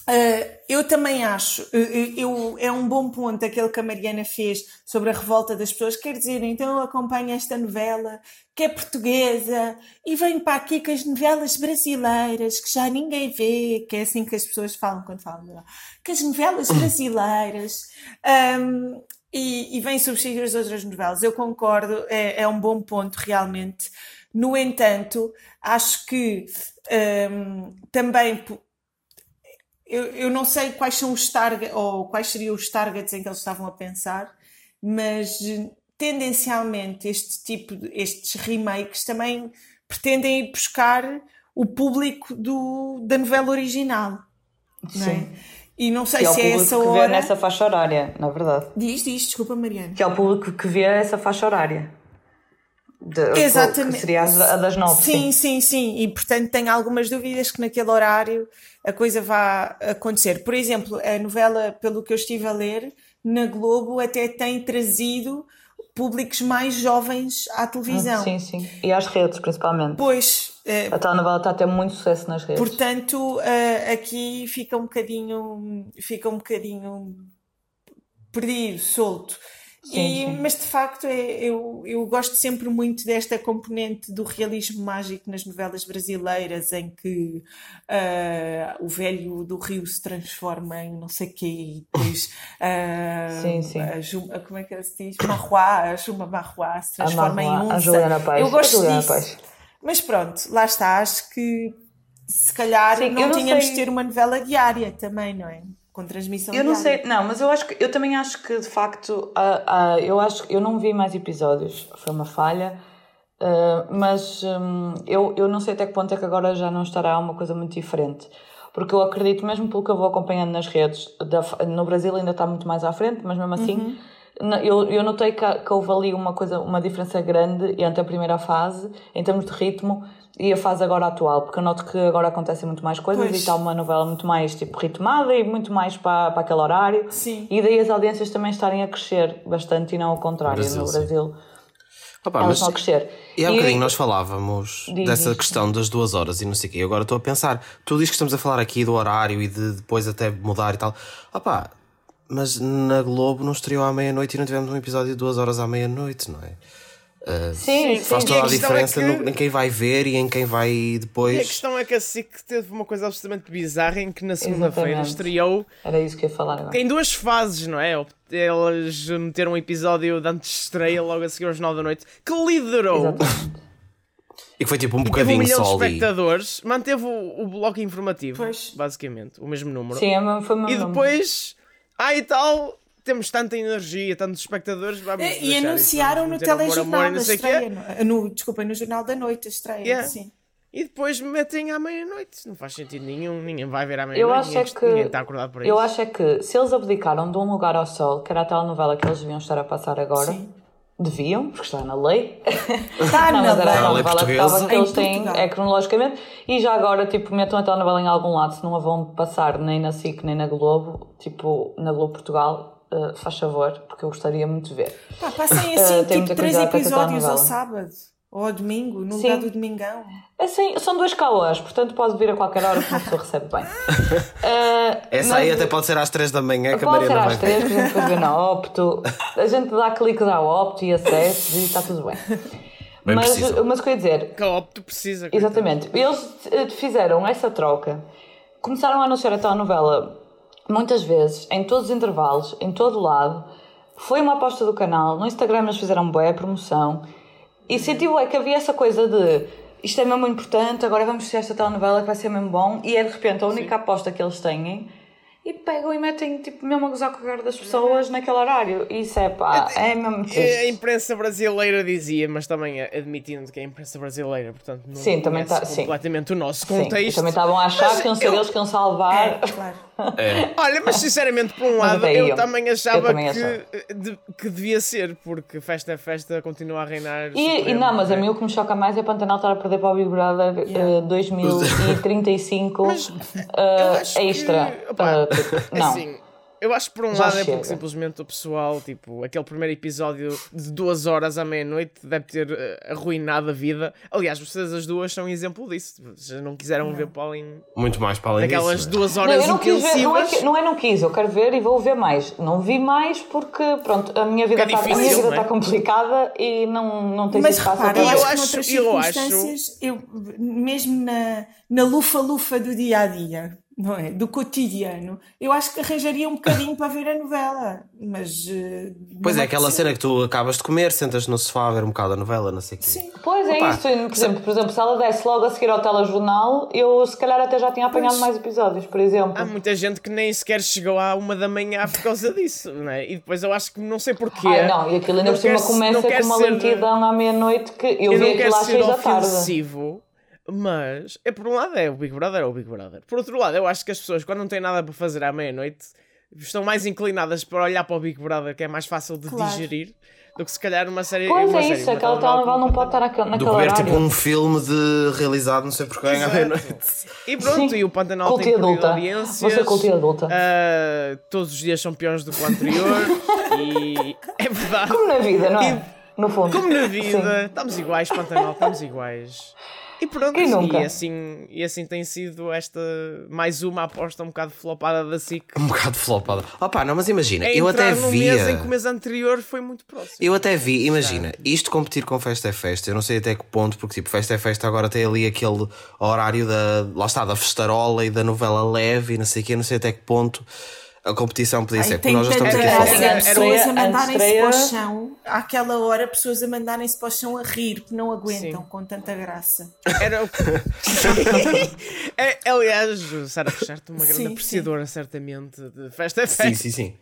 [SPEAKER 6] Uh, eu também acho, eu, é um bom ponto aquele que a Mariana fez sobre a revolta das pessoas. Quer dizer, então eu acompanho esta novela que é portuguesa e venho para aqui com as novelas brasileiras que já ninguém vê, que é assim que as pessoas falam quando falam que as novelas brasileiras um, e, e vem substituir as outras novelas. Eu concordo, é, é um bom ponto realmente. No entanto, acho que um, também eu, eu não sei quais são os targets ou quais seriam os targets em que eles estavam a pensar, mas tendencialmente este tipo de, estes remakes também pretendem ir buscar o público do, da novela original. Não é?
[SPEAKER 2] Sim.
[SPEAKER 6] E não sei
[SPEAKER 2] Que é o
[SPEAKER 6] se é
[SPEAKER 2] público
[SPEAKER 6] essa
[SPEAKER 2] que vê
[SPEAKER 6] hora.
[SPEAKER 2] nessa faixa horária, na verdade.
[SPEAKER 6] Diz, diz, desculpa, Mariana.
[SPEAKER 2] Que é o público que vê essa faixa horária. De-
[SPEAKER 6] Exatamente.
[SPEAKER 2] Que seria a das nove.
[SPEAKER 6] Sim, sim, sim. E portanto tenho algumas dúvidas que naquele horário a coisa vá acontecer. Por exemplo, a novela, pelo que eu estive a ler, na Globo até tem trazido públicos mais jovens à televisão.
[SPEAKER 2] Sim, sim. E às redes, principalmente.
[SPEAKER 6] Pois, eh,
[SPEAKER 2] A telenovela está a ter muito sucesso nas redes.
[SPEAKER 6] portanto, eh, aqui fica um bocadinho, fica um bocadinho perdido, solto.
[SPEAKER 2] Sim,
[SPEAKER 6] E-
[SPEAKER 2] sim.
[SPEAKER 6] Mas de facto é, eu, eu gosto sempre muito desta componente do realismo mágico nas novelas brasileiras, em que ah, o velho do Rio se transforma em não sei quê, e depois ah,
[SPEAKER 2] Sim, sim.
[SPEAKER 6] A Juma, como é que se diz? Marroá, a Juma Marroá se transforma em
[SPEAKER 2] Marroá,
[SPEAKER 6] onça.
[SPEAKER 2] a Juliana Paz.
[SPEAKER 6] Eu gosto
[SPEAKER 2] Juliana
[SPEAKER 6] disso.
[SPEAKER 2] Paz.
[SPEAKER 6] Mas pronto, lá está. Acho que se calhar
[SPEAKER 2] Sim,
[SPEAKER 6] não
[SPEAKER 2] não
[SPEAKER 6] tínhamos
[SPEAKER 2] sei-
[SPEAKER 6] de ter uma novela diária também, não é? Com transmissão
[SPEAKER 2] Eu não
[SPEAKER 6] diária.
[SPEAKER 2] sei, não, mas eu acho que eu também acho que de facto ah, ah, eu acho que eu não vi mais episódios, foi uma falha, ah, mas hum, eu, eu não sei até que ponto é que agora já não estará uma coisa muito diferente. Porque eu acredito, mesmo pelo que eu vou acompanhando nas redes, da- no Brasil ainda está muito mais à frente, mas mesmo assim na- eu, eu notei que, que houve ali uma, coisa, uma diferença grande entre a primeira fase, em termos de ritmo, e a fase agora atual, porque eu noto que agora acontecem muito mais coisas
[SPEAKER 6] Pois.
[SPEAKER 2] e está uma novela muito mais tipo ritmada e muito mais para, para aquele horário.
[SPEAKER 6] Sim.
[SPEAKER 2] E daí as audiências também estarem a crescer bastante e não ao contrário.
[SPEAKER 3] Brasil,
[SPEAKER 2] no
[SPEAKER 3] sim.
[SPEAKER 2] Brasil
[SPEAKER 3] Opa,
[SPEAKER 2] elas
[SPEAKER 3] mas-
[SPEAKER 2] estão a crescer.
[SPEAKER 3] E há um bocadinho nós falávamos
[SPEAKER 2] Diz
[SPEAKER 3] dessa
[SPEAKER 2] isto.
[SPEAKER 3] questão das duas horas e não sei o quê. Agora estou a pensar, tu dizes que estamos a falar aqui do horário e de depois até mudar e tal. Opá, mas na Globo não estreou à meia-noite e não tivemos um episódio de duas horas à meia-noite, não é?
[SPEAKER 2] Sim, sim.
[SPEAKER 3] Faz toda
[SPEAKER 1] a
[SPEAKER 3] a
[SPEAKER 1] é
[SPEAKER 3] diferença
[SPEAKER 1] que-
[SPEAKER 3] no- em quem vai ver e em quem vai
[SPEAKER 1] E a
[SPEAKER 3] depois.
[SPEAKER 1] questão é que a SIC teve uma coisa absolutamente bizarra em que na segunda-feira estreou
[SPEAKER 2] Era isso que eu ia falar agora.
[SPEAKER 1] em duas fases, não é? Eles meteram um episódio de antes de estreia, logo a seguir às 9 da noite, que liderou
[SPEAKER 2] Exatamente.
[SPEAKER 3] E que foi tipo um
[SPEAKER 1] um
[SPEAKER 3] bocadinho
[SPEAKER 1] milhão de
[SPEAKER 3] só ali.
[SPEAKER 1] espectadores, manteve o, o bloco informativo,
[SPEAKER 6] Pois.
[SPEAKER 1] basicamente, o mesmo número.
[SPEAKER 2] Sim, é foi mesmo.
[SPEAKER 1] E depois, ah e tal, temos tanta energia, tantos espectadores, vamos
[SPEAKER 6] E, e
[SPEAKER 1] deixar
[SPEAKER 6] anunciaram
[SPEAKER 1] isso,
[SPEAKER 6] no
[SPEAKER 1] meter amor, amor
[SPEAKER 6] telejornal
[SPEAKER 1] e
[SPEAKER 6] da estreia. no- No, desculpem, no Jornal da Noite a estreia.
[SPEAKER 1] Yeah.
[SPEAKER 6] Sim.
[SPEAKER 1] E depois metem à meia-noite. Não faz sentido nenhum. Ninguém vai ver à meia-noite.
[SPEAKER 2] Eu acho
[SPEAKER 1] ninguém,
[SPEAKER 2] é que.
[SPEAKER 1] ninguém está acordado para
[SPEAKER 2] eu
[SPEAKER 1] isso.
[SPEAKER 2] acho é que se eles abdicaram de um lugar ao sol, que era a telenovela que eles deviam estar a passar agora,
[SPEAKER 6] Sim.
[SPEAKER 2] Deviam, porque está na lei.
[SPEAKER 6] Está
[SPEAKER 2] não,
[SPEAKER 6] na
[SPEAKER 2] mas era a
[SPEAKER 6] lei.
[SPEAKER 3] lei
[SPEAKER 2] telenovela que,
[SPEAKER 3] portuguesa.
[SPEAKER 2] estava, que eles têm é cronologicamente. E já agora, tipo, metam a telenovela em algum lado, se não a vão passar nem na SIC nem na Globo, tipo, na Globo Portugal, eh, faz favor, porque eu gostaria muito de ver.
[SPEAKER 6] Pá, passem
[SPEAKER 2] Eh,
[SPEAKER 6] assim,
[SPEAKER 2] tem
[SPEAKER 6] tipo, três episódios ao sábado. Ou ao domingo, no
[SPEAKER 2] Sim.
[SPEAKER 6] lugar do domingão.
[SPEAKER 2] Assim, são duas calas, portanto pode vir a qualquer hora que uma pessoa recebe bem. Eh,
[SPEAKER 3] Essa aí até pode ser às 3 da manhã que a
[SPEAKER 2] Pode ser às
[SPEAKER 3] ver.
[SPEAKER 2] três, que a gente depois vê na Opto. A gente dá cliques à Opto e acessos e está tudo bem.
[SPEAKER 3] Bem
[SPEAKER 2] mas, mas o que eu ia dizer,
[SPEAKER 1] Que a Opto precisa. coitado.
[SPEAKER 2] exatamente, eles fizeram essa troca, começaram a anunciar a telenovela muitas vezes, em todos os intervalos, em todo lado. Foi uma aposta do canal, no Instagram eles fizeram boa promoção e sentiu é que havia essa coisa de isto é mesmo importante, agora vamos assistir esta telenovela que vai ser mesmo bom e é de repente a única aposta que eles têm e pegam e metem tipo mesmo a gozar com a cara das pessoas naquele horário. Isso é pá, é mesmo
[SPEAKER 1] A
[SPEAKER 2] triste.
[SPEAKER 1] imprensa brasileira dizia, mas também admitindo que é a imprensa brasileira, portanto, não
[SPEAKER 2] Sim, também tá- sim.
[SPEAKER 1] completamente o nosso
[SPEAKER 2] Sim,
[SPEAKER 1] contexto.
[SPEAKER 2] também estavam a achar
[SPEAKER 1] Mas
[SPEAKER 2] que iam ser
[SPEAKER 1] eu-
[SPEAKER 2] eles que iam salvar.
[SPEAKER 6] É, claro.
[SPEAKER 1] Olha, mas sinceramente, por um
[SPEAKER 2] Mas
[SPEAKER 1] lado, eu
[SPEAKER 2] iam.
[SPEAKER 1] também achava
[SPEAKER 2] Eu também
[SPEAKER 1] que,
[SPEAKER 2] achava.
[SPEAKER 1] que devia ser, porque festa é festa, continua a reinar.
[SPEAKER 2] E, e não, mas a
[SPEAKER 1] é?
[SPEAKER 2] mim o que me choca mais é Pantanal estar a perder para o Big Brother 2035
[SPEAKER 1] Mas,
[SPEAKER 2] eh,
[SPEAKER 1] eu acho que-
[SPEAKER 2] extra.
[SPEAKER 1] opá,
[SPEAKER 2] Eh, tipo, não.
[SPEAKER 1] Assim, eu acho que por um
[SPEAKER 2] Já
[SPEAKER 1] lado é
[SPEAKER 2] chega.
[SPEAKER 1] porque simplesmente o pessoal, tipo, aquele primeiro episódio de duas horas à meia-noite deve ter eh, arruinado a vida. Aliás, vocês as duas são um exemplo disso. Vocês não quiseram ver Pauline
[SPEAKER 3] Muito mais para além
[SPEAKER 1] naquelas
[SPEAKER 3] disso.
[SPEAKER 1] duas
[SPEAKER 2] Não,
[SPEAKER 1] horas
[SPEAKER 2] eu não quis ver, não é, que, não é não quis, eu quero ver e vou ver mais. Não vi mais porque, pronto, a minha vida
[SPEAKER 1] é
[SPEAKER 2] está a minha
[SPEAKER 1] difícil,
[SPEAKER 2] vida
[SPEAKER 1] não é?
[SPEAKER 2] está complicada e não, não tem
[SPEAKER 6] Mas
[SPEAKER 2] sido fácil
[SPEAKER 6] repara, eu
[SPEAKER 2] para
[SPEAKER 1] eu
[SPEAKER 6] acho
[SPEAKER 1] eu acho-
[SPEAKER 6] circunstâncias, eu, mesmo na, na lufa-lufa do dia a dia, não é? Do cotidiano, eu acho que arranjaria um bocadinho para ver a novela. Mas. eh,
[SPEAKER 3] Pois é, aquela cena que tu acabas de comer, sentas no sofá a ver um bocado a novela, não sei o quê.
[SPEAKER 6] Sim.
[SPEAKER 2] Pois é
[SPEAKER 3] Opa,
[SPEAKER 2] isso, e, por exemplo, por exemplo, se ela desse logo a seguir ao telejornal, eu se calhar até já tinha apanhado
[SPEAKER 6] Pois.
[SPEAKER 2] mais episódios, por exemplo.
[SPEAKER 1] Há muita gente que nem sequer chegou à uma da manhã por causa disso, não é? E depois eu acho que não sei porquê.
[SPEAKER 2] Ai não, e aquilo ainda por cima começa com uma
[SPEAKER 1] ser-
[SPEAKER 2] lentidão à meia-noite que eu,
[SPEAKER 1] eu
[SPEAKER 2] vi aquilo às seis da tarde.
[SPEAKER 1] ofensivo, mas é por um lado é o Big Brother é o Big Brother. Por outro lado, eu acho que as pessoas quando não têm nada para fazer à meia-noite estão mais inclinadas para olhar para o Big Brother, que é mais fácil de
[SPEAKER 6] Claro.
[SPEAKER 1] digerir, do que se calhar uma série.
[SPEAKER 2] Pois
[SPEAKER 1] uma
[SPEAKER 2] é
[SPEAKER 1] série,
[SPEAKER 2] isso,
[SPEAKER 1] uma
[SPEAKER 2] aquela telenovela não pode estar naquele,
[SPEAKER 3] Do ver tipo um filme de realizado, não sei porquê, à meia-noite.
[SPEAKER 1] E pronto,
[SPEAKER 2] Sim.
[SPEAKER 1] e o Pantanal
[SPEAKER 2] Culto
[SPEAKER 1] tem
[SPEAKER 2] e adulta.
[SPEAKER 1] audiências.
[SPEAKER 2] Você culto e adulta.
[SPEAKER 1] ah, todos os dias são piores do que o anterior. e é verdade.
[SPEAKER 2] Como na vida, não é? No fundo.
[SPEAKER 1] Como na
[SPEAKER 2] Sim.
[SPEAKER 1] vida, estamos iguais, Pantanal, estamos iguais. E pronto,
[SPEAKER 2] Quem nunca?
[SPEAKER 1] e assim, e assim tem sido esta mais uma aposta um bocado flopada da SIC.
[SPEAKER 3] Um bocado flopada. Opa, não, mas imagina,
[SPEAKER 1] É
[SPEAKER 3] eu até
[SPEAKER 1] mês em
[SPEAKER 3] via.
[SPEAKER 1] que o mês anterior foi muito próximo.
[SPEAKER 3] Eu até vi, imagina, isto competir com Festa é Festa, eu não sei até que ponto, porque tipo, Festa é Festa agora tem ali aquele horário da, lá está, da festarola e da novela leve e não sei o quê, não sei até que ponto a competição podia ser, porque
[SPEAKER 6] tem
[SPEAKER 3] nós já estamos aqui a falar.
[SPEAKER 1] Era-
[SPEAKER 6] pessoas
[SPEAKER 2] era-
[SPEAKER 6] a mandarem-se para o chão, àquela hora, pessoas a mandarem-se para o chão a rir, que não aguentam
[SPEAKER 1] Sim.
[SPEAKER 6] com tanta graça.
[SPEAKER 1] Era o é, Aliás, Sara Peixarto, uma grande
[SPEAKER 6] Sim,
[SPEAKER 1] apreciadora, certamente, de festa é
[SPEAKER 3] Sim,
[SPEAKER 1] festa.
[SPEAKER 3] sim, sim.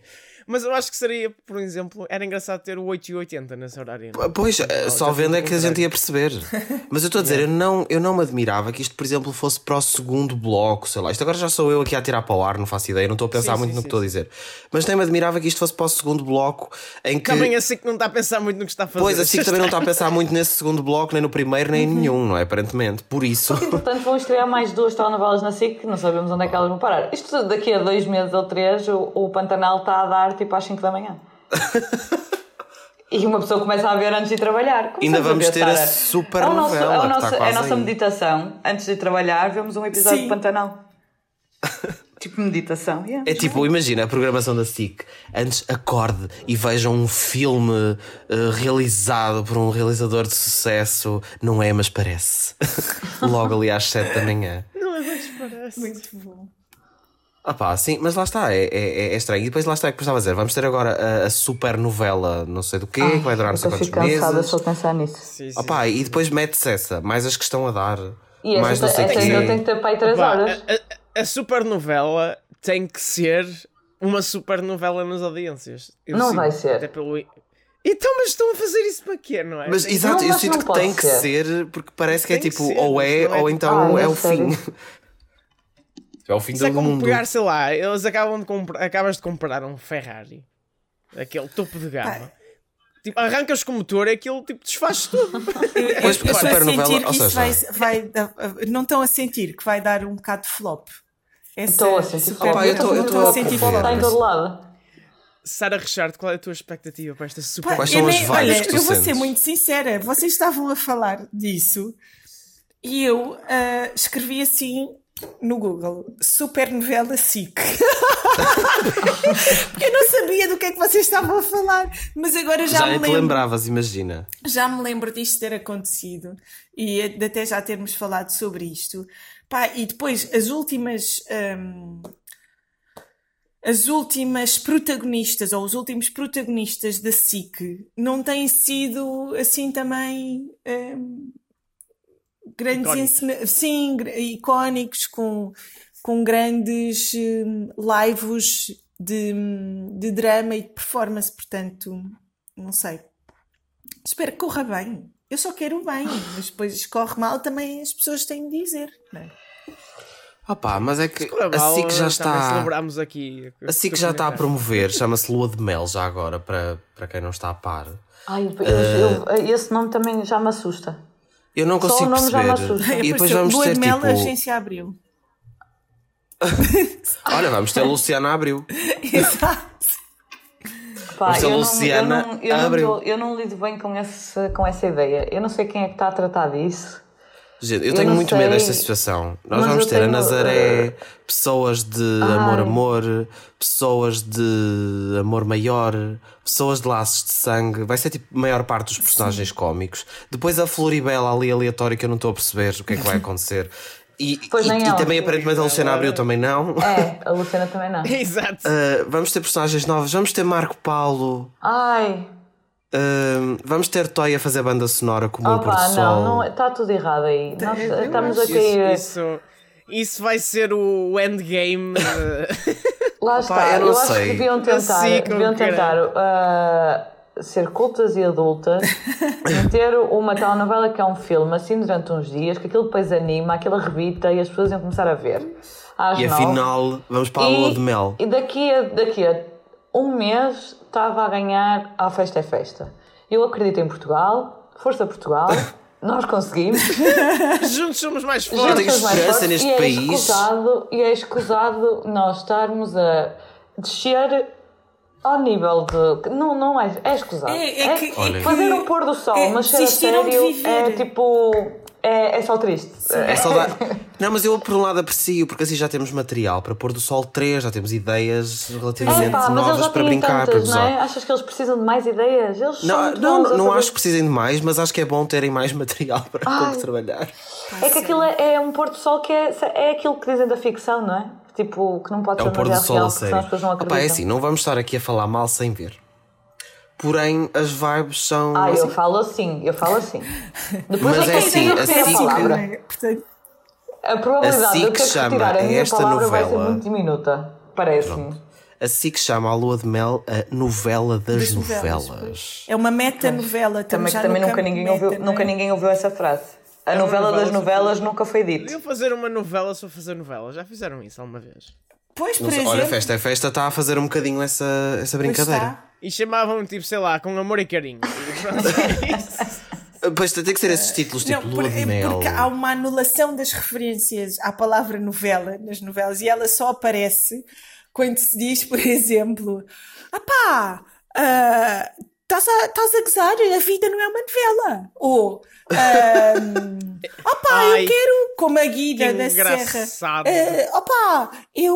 [SPEAKER 1] Mas eu acho que seria, por exemplo, era engraçado ter o 8 e 80 nesse horário. não é?
[SPEAKER 3] Pois, eh, só vendo é que a gente ia perceber. Mas eu estou a dizer, eu não, eu não me admirava que isto, por exemplo, fosse para o segundo bloco, sei lá. Isto agora já sou eu aqui a tirar para o ar, não faço ideia, não estou a pensar
[SPEAKER 1] Sim,
[SPEAKER 3] muito
[SPEAKER 1] sim,
[SPEAKER 3] no
[SPEAKER 1] sim,
[SPEAKER 3] que estou a dizer. Mas nem me admirava que isto fosse para o segundo bloco em que.
[SPEAKER 1] Também assim que não está a pensar muito no que está a fazer.
[SPEAKER 3] Pois, assim que também não está a pensar muito nesse segundo bloco, nem no primeiro, nem em nenhum, não é? Aparentemente. Por isso.
[SPEAKER 2] Portanto, vão estrear mais duas telenovelas na SIC, não sabemos onde é que elas vão parar. Isto daqui a dois meses ou três, o, o Pantanal está a dar tipo às 5 da manhã. E uma pessoa começa a ver antes de trabalhar.
[SPEAKER 3] Ainda vamos
[SPEAKER 2] ver,
[SPEAKER 3] ter a super
[SPEAKER 2] é o nosso,
[SPEAKER 3] novela,
[SPEAKER 2] é, o
[SPEAKER 3] que
[SPEAKER 2] nosso,
[SPEAKER 3] está
[SPEAKER 2] é a nossa
[SPEAKER 3] aí.
[SPEAKER 2] meditação. Antes de ir trabalhar, vemos um episódio
[SPEAKER 6] Sim.
[SPEAKER 2] de Pantanal. tipo meditação. yeah.
[SPEAKER 3] É tipo, imagina a programação da SIC. Antes acorde e vejam um filme eh, realizado por um realizador de sucesso. Não é, mas parece. Logo ali às 7 da manhã.
[SPEAKER 1] Não é mais parece.
[SPEAKER 6] Muito bom.
[SPEAKER 3] Ah pá, sim, mas lá está, é, é, é estranho. E depois lá está, é que eu estava a dizer, vamos ter agora a, a super novela, não sei do quê, que vai durar não sei
[SPEAKER 2] eu
[SPEAKER 3] quantos
[SPEAKER 2] fico cansada
[SPEAKER 3] meses.
[SPEAKER 2] só de pensar nisso.
[SPEAKER 1] Sim, sim.
[SPEAKER 3] Ah pá, e depois mete-se essa, mais as que estão a dar,
[SPEAKER 2] E
[SPEAKER 3] mais
[SPEAKER 2] essa,
[SPEAKER 3] não sei
[SPEAKER 2] essa ainda tem que ter para aí 3
[SPEAKER 1] Pá,
[SPEAKER 2] horas.
[SPEAKER 1] A, a, a supernovela tem que ser uma supernovela nas audiências. Eu
[SPEAKER 2] Não
[SPEAKER 1] sinto,
[SPEAKER 2] vai ser.
[SPEAKER 1] Até pelo... Então, mas estão a fazer isso para quê, não é?
[SPEAKER 3] Mas exato,
[SPEAKER 2] Não,
[SPEAKER 3] eu sinto que tem que
[SPEAKER 2] ser.
[SPEAKER 3] ser, porque parece que é
[SPEAKER 1] Tem que
[SPEAKER 3] tipo,
[SPEAKER 1] ser,
[SPEAKER 3] ou é,
[SPEAKER 1] é
[SPEAKER 3] ou
[SPEAKER 1] tipo,
[SPEAKER 3] então
[SPEAKER 2] ah,
[SPEAKER 3] é
[SPEAKER 2] é
[SPEAKER 3] o fim. É o fim
[SPEAKER 1] Isso é
[SPEAKER 3] do
[SPEAKER 1] como
[SPEAKER 3] mundo.
[SPEAKER 1] pegar, sei lá, eles acabam de comprar, acabas de comprar um Ferrari, aquele topo de gama. Tipo, arrancas com o motor e aquilo tipo, desfaz tudo.
[SPEAKER 3] Porque a
[SPEAKER 6] Eu estou a sentir que isso
[SPEAKER 3] seja,
[SPEAKER 6] vai, vai não estão a sentir que vai dar um bocado de flop.
[SPEAKER 2] Estou a sentir
[SPEAKER 3] eu estou- eu a
[SPEAKER 6] sentir flop.
[SPEAKER 2] Está em todo lado.
[SPEAKER 1] Sara Richard, qual é a tua expectativa para esta super...
[SPEAKER 6] Pá,
[SPEAKER 3] Quais
[SPEAKER 6] eu
[SPEAKER 3] são as vibes
[SPEAKER 6] olha,
[SPEAKER 3] que tu
[SPEAKER 6] eu vou ser
[SPEAKER 3] sentes?
[SPEAKER 6] muito sincera. Vocês estavam a falar disso e eu ah, escrevi assim no Google: Supernovela SIC. Porque eu não sabia do que é que vocês estavam a falar, mas agora já,
[SPEAKER 3] já
[SPEAKER 6] me
[SPEAKER 3] te
[SPEAKER 6] lembro.
[SPEAKER 3] lembravas, imagina.
[SPEAKER 6] Já me lembro disto ter acontecido e de até já termos falado sobre isto. Pá, e depois as últimas. hum, as últimas protagonistas ou os últimos protagonistas da SIC não têm sido assim também hum, grandes
[SPEAKER 1] Icónicos.
[SPEAKER 6] sim, icónicos com, com grandes hum, lives de, hum, de drama e de performance, portanto, não sei. Espero que corra bem. Eu só quero o bem, mas depois corre mal também as pessoas têm de dizer. Não é?
[SPEAKER 3] Opá, mas é que
[SPEAKER 1] Ora,
[SPEAKER 3] a
[SPEAKER 1] Val,
[SPEAKER 3] SIC já está.
[SPEAKER 1] celebramos aqui.
[SPEAKER 3] A SIC já está a promover, chama-se Lua de Mel já agora, para, para quem não está a par.
[SPEAKER 2] Ai, eu- eu- eu- esse nome também já me assusta.
[SPEAKER 3] Eu não
[SPEAKER 2] Só o
[SPEAKER 3] consigo perceber. E depois vamos
[SPEAKER 6] Lua
[SPEAKER 3] ter
[SPEAKER 6] de Mel,
[SPEAKER 3] tipo.
[SPEAKER 6] agência abriu.
[SPEAKER 3] Olha, vamos ter Luciana Abril.
[SPEAKER 6] Exato.
[SPEAKER 2] Pá,
[SPEAKER 3] a
[SPEAKER 2] eu, não, eu,
[SPEAKER 3] Luciana
[SPEAKER 2] não, eu, não
[SPEAKER 3] abriu.
[SPEAKER 2] tô- eu não lido bem com, esse, com essa ideia. Eu não sei quem é que está a tratar disso.
[SPEAKER 3] Gente, eu tenho muito
[SPEAKER 2] sei,
[SPEAKER 3] medo desta situação. Nós
[SPEAKER 2] mas
[SPEAKER 3] vamos ter a
[SPEAKER 2] tenho,
[SPEAKER 3] Nazaré, pessoas de
[SPEAKER 2] Ai.
[SPEAKER 3] amor, amor, pessoas de amor maior, pessoas de laços de sangue. Vai ser tipo a maior parte dos personagens cómicos. Depois a Floribela ali aleatória que eu não estou a perceber o que é que vai acontecer. E,
[SPEAKER 2] Pois
[SPEAKER 3] e- e
[SPEAKER 2] ela.
[SPEAKER 3] também aparentemente a Luciana Abril também não.
[SPEAKER 2] É, a Luciana também não.
[SPEAKER 1] Exato.
[SPEAKER 3] Uh, vamos ter personagens novas, vamos ter Marco Paulo,
[SPEAKER 2] Ai,
[SPEAKER 3] uh, vamos ter Toy a fazer banda sonora como um pôr
[SPEAKER 2] opa, não, está tudo errado aí. Nós
[SPEAKER 6] eu
[SPEAKER 2] estamos a
[SPEAKER 6] acho
[SPEAKER 2] cair.
[SPEAKER 1] Isso, isso, isso vai ser o endgame. de-
[SPEAKER 2] Lá está,
[SPEAKER 3] eu não
[SPEAKER 2] eu, acho
[SPEAKER 3] sei.
[SPEAKER 2] que deviam tentar,
[SPEAKER 1] Assim
[SPEAKER 2] deviam
[SPEAKER 1] queira.
[SPEAKER 2] tentar ah, ser cultas e adultas, meter uma telenovela que é um filme assim durante uns dias, que aquilo depois anima, aquilo arrebita e as pessoas iam começar a ver. Às
[SPEAKER 3] E
[SPEAKER 2] nove.
[SPEAKER 3] afinal, vamos para a lua de mel.
[SPEAKER 2] E daqui a, daqui a um mês estava a ganhar à Festa é Festa. Eu acredito em Portugal, Força Portugal, nós conseguimos.
[SPEAKER 1] Juntos somos mais
[SPEAKER 3] Eu
[SPEAKER 1] fortes.
[SPEAKER 3] tenho
[SPEAKER 2] mais
[SPEAKER 3] esperança
[SPEAKER 2] fortes,
[SPEAKER 3] neste
[SPEAKER 2] e é
[SPEAKER 3] país.
[SPEAKER 2] Escusado, e é escusado nós estarmos a descer ao nível de. Não, não é. É escusado.
[SPEAKER 6] É, é que-
[SPEAKER 3] Olha.
[SPEAKER 2] Fazer um pôr do sol,
[SPEAKER 6] é,
[SPEAKER 2] mas ser a sério
[SPEAKER 6] viver.
[SPEAKER 2] é tipo. É, é só triste.
[SPEAKER 3] É saudade. Não, mas eu por um lado aprecio, porque assim já temos material para pôr do sol 3, já temos ideias relativamente
[SPEAKER 2] É,
[SPEAKER 3] novas para brincar, para
[SPEAKER 2] tantas, não é? Achas que eles precisam de mais ideias? Eles
[SPEAKER 3] Não, não, não
[SPEAKER 2] fazer-
[SPEAKER 3] acho que precisem de mais, mas acho que é bom terem mais material para com que trabalhar.
[SPEAKER 2] É que aquilo é, é um pôr do sol que é, é aquilo que dizem da ficção, não é? Tipo, que não pode
[SPEAKER 3] É
[SPEAKER 2] ser
[SPEAKER 3] o pôr do sol
[SPEAKER 2] real,
[SPEAKER 3] a sério.
[SPEAKER 2] não
[SPEAKER 3] Opa, é assim, não vamos estar aqui a falar mal sem ver. Porém, as vibes são.
[SPEAKER 2] Ah,
[SPEAKER 3] assim,
[SPEAKER 2] eu falo assim, eu falo assim. Depois
[SPEAKER 3] Mas
[SPEAKER 2] eu
[SPEAKER 3] é
[SPEAKER 2] tenho
[SPEAKER 3] assim,
[SPEAKER 2] que palavra.
[SPEAKER 6] é? Portanto,
[SPEAKER 2] A probabilidade
[SPEAKER 3] A
[SPEAKER 2] de eu ter que a minha
[SPEAKER 3] esta
[SPEAKER 2] palavra vai ser
[SPEAKER 3] novela-
[SPEAKER 2] muito diminuta. Parece-me.
[SPEAKER 3] Assim que chama a Lua de Mel a novela das,
[SPEAKER 6] Das novelas,
[SPEAKER 3] novelas.
[SPEAKER 6] é uma meta-novela.
[SPEAKER 2] Também, também nunca, ninguém
[SPEAKER 6] meta,
[SPEAKER 2] ouviu,
[SPEAKER 6] é?
[SPEAKER 2] nunca ninguém ouviu essa frase. A novela
[SPEAKER 1] novela
[SPEAKER 2] das
[SPEAKER 1] sobre-
[SPEAKER 2] novelas nunca foi dito.
[SPEAKER 1] Podiam fazer uma novela só fazer novela. Já fizeram isso alguma vez.
[SPEAKER 6] Pois, por exemplo.
[SPEAKER 3] olha, Festa é Festa está a fazer um bocadinho essa, essa
[SPEAKER 6] pois
[SPEAKER 3] brincadeira.
[SPEAKER 1] E chamavam tipo, sei lá, com amor e carinho. E pronto, é isso.
[SPEAKER 3] Pois tem que ser esses títulos tipo
[SPEAKER 6] Não,
[SPEAKER 3] Lua
[SPEAKER 6] por-
[SPEAKER 3] de
[SPEAKER 6] é
[SPEAKER 3] Mel.
[SPEAKER 6] porque há uma anulação das referências à palavra novela nas novelas e ela só aparece quando se diz, por exemplo, apá, ah, estás a, estás a gozar, a vida não é uma novela. Ou, ahm, opá,
[SPEAKER 1] Ai,
[SPEAKER 6] eu quero, como a Guida
[SPEAKER 1] que
[SPEAKER 6] da Serra,
[SPEAKER 1] engraçado.
[SPEAKER 6] ah, opá, eu,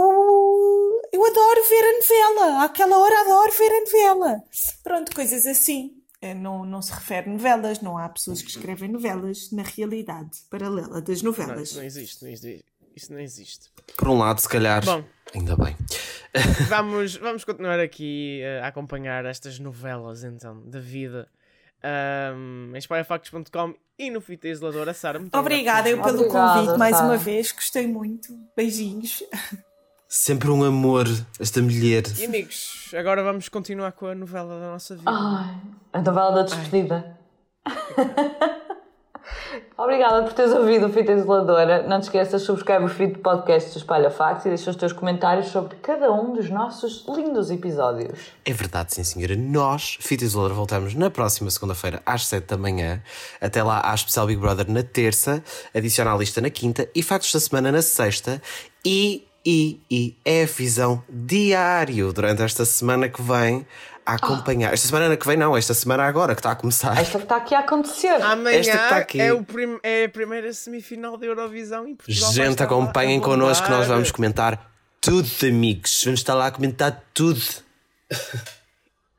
[SPEAKER 6] eu adoro ver a novela, àquela hora adoro ver a novela. Pronto, coisas assim. Eh, Não, não se refere a novelas, não há pessoas que escrevem novelas na realidade paralela das
[SPEAKER 1] Não,
[SPEAKER 6] novelas.
[SPEAKER 1] isso não existe, não existe. Isso não existe.
[SPEAKER 3] Por um lado, se calhar.
[SPEAKER 1] Bom.
[SPEAKER 3] Ainda bem.
[SPEAKER 1] Vamos, vamos continuar aqui eh, a acompanhar estas novelas então da vida um, em espalhafactos.com e no Fita Isoladora. Sara, muito
[SPEAKER 6] Obrigada eu pelo
[SPEAKER 2] Obrigada,
[SPEAKER 6] convite mais
[SPEAKER 2] Sara.
[SPEAKER 6] uma vez, gostei muito. Beijinhos.
[SPEAKER 3] Sempre um amor, esta mulher.
[SPEAKER 1] E amigos, agora vamos continuar com a novela da nossa vida.
[SPEAKER 2] Ai, a novela da despedida. Obrigada por teres ouvido o Fita Isoladora. Não te esqueças, subscreve o feed de podcast do Espalha Factos e deixa os teus comentários sobre cada um dos nossos lindos episódios.
[SPEAKER 3] É verdade, sim senhora. Nós, Fita Isoladora, voltamos na próxima segunda-feira às 7 da manhã. Até lá há especial Big Brother na terça, adiciona à lista na quinta e factos da semana na sexta. E, e, e é a visão diário durante esta semana que vem a acompanhar. Esta semana que vem não, esta semana agora que está a começar.
[SPEAKER 2] Esta que está aqui a acontecer.
[SPEAKER 1] Amanhã
[SPEAKER 3] Esta que está aqui.
[SPEAKER 1] é, o prim- é a primeira semifinal da Eurovisão e Portugal
[SPEAKER 3] Gente, acompanhem connosco que nós vamos comentar tudo, amigos. Vamos estar lá a comentar tudo.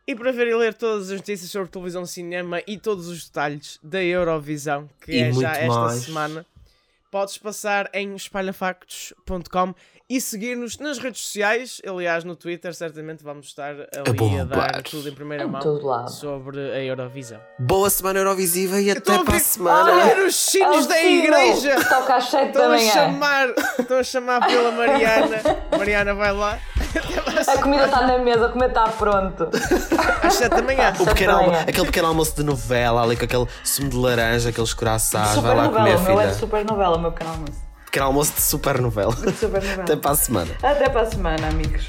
[SPEAKER 1] E para ver e ler todas as notícias sobre televisão, cinema e todos os detalhes da Eurovisão, que
[SPEAKER 3] E
[SPEAKER 1] é já esta
[SPEAKER 3] mais.
[SPEAKER 1] semana, podes passar em espalhafactos.com e seguir-nos nas redes sociais. Aliás, no Twitter, certamente vamos estar ali a,
[SPEAKER 3] bombar.
[SPEAKER 1] dar tudo em primeira
[SPEAKER 2] Em
[SPEAKER 1] mão sobre a Eurovisão.
[SPEAKER 3] Boa semana Eurovisiva e até
[SPEAKER 1] a
[SPEAKER 3] para a semana.
[SPEAKER 1] a ver os sinos
[SPEAKER 2] É o
[SPEAKER 1] da igreja!
[SPEAKER 2] Toca às 7
[SPEAKER 1] Estão
[SPEAKER 2] da
[SPEAKER 1] a
[SPEAKER 2] manhã.
[SPEAKER 1] chamar, estão a chamar pela Mariana. Mariana vai lá
[SPEAKER 2] A comida está na mesa, a comida está pronto.
[SPEAKER 1] às 7 da manhã.
[SPEAKER 3] O pequeno almo- aquele pequeno almoço de novela ali com aquele sumo de laranja, aqueles corações. Vai
[SPEAKER 2] Super
[SPEAKER 3] lá
[SPEAKER 2] novela,
[SPEAKER 3] comer,
[SPEAKER 2] o meu é de
[SPEAKER 3] filha.
[SPEAKER 2] super novela, o meu pequeno almoço.
[SPEAKER 3] Pequeno almoço de super novela.
[SPEAKER 2] Super novela.
[SPEAKER 3] Até para a semana.
[SPEAKER 2] Até para a semana, amigos.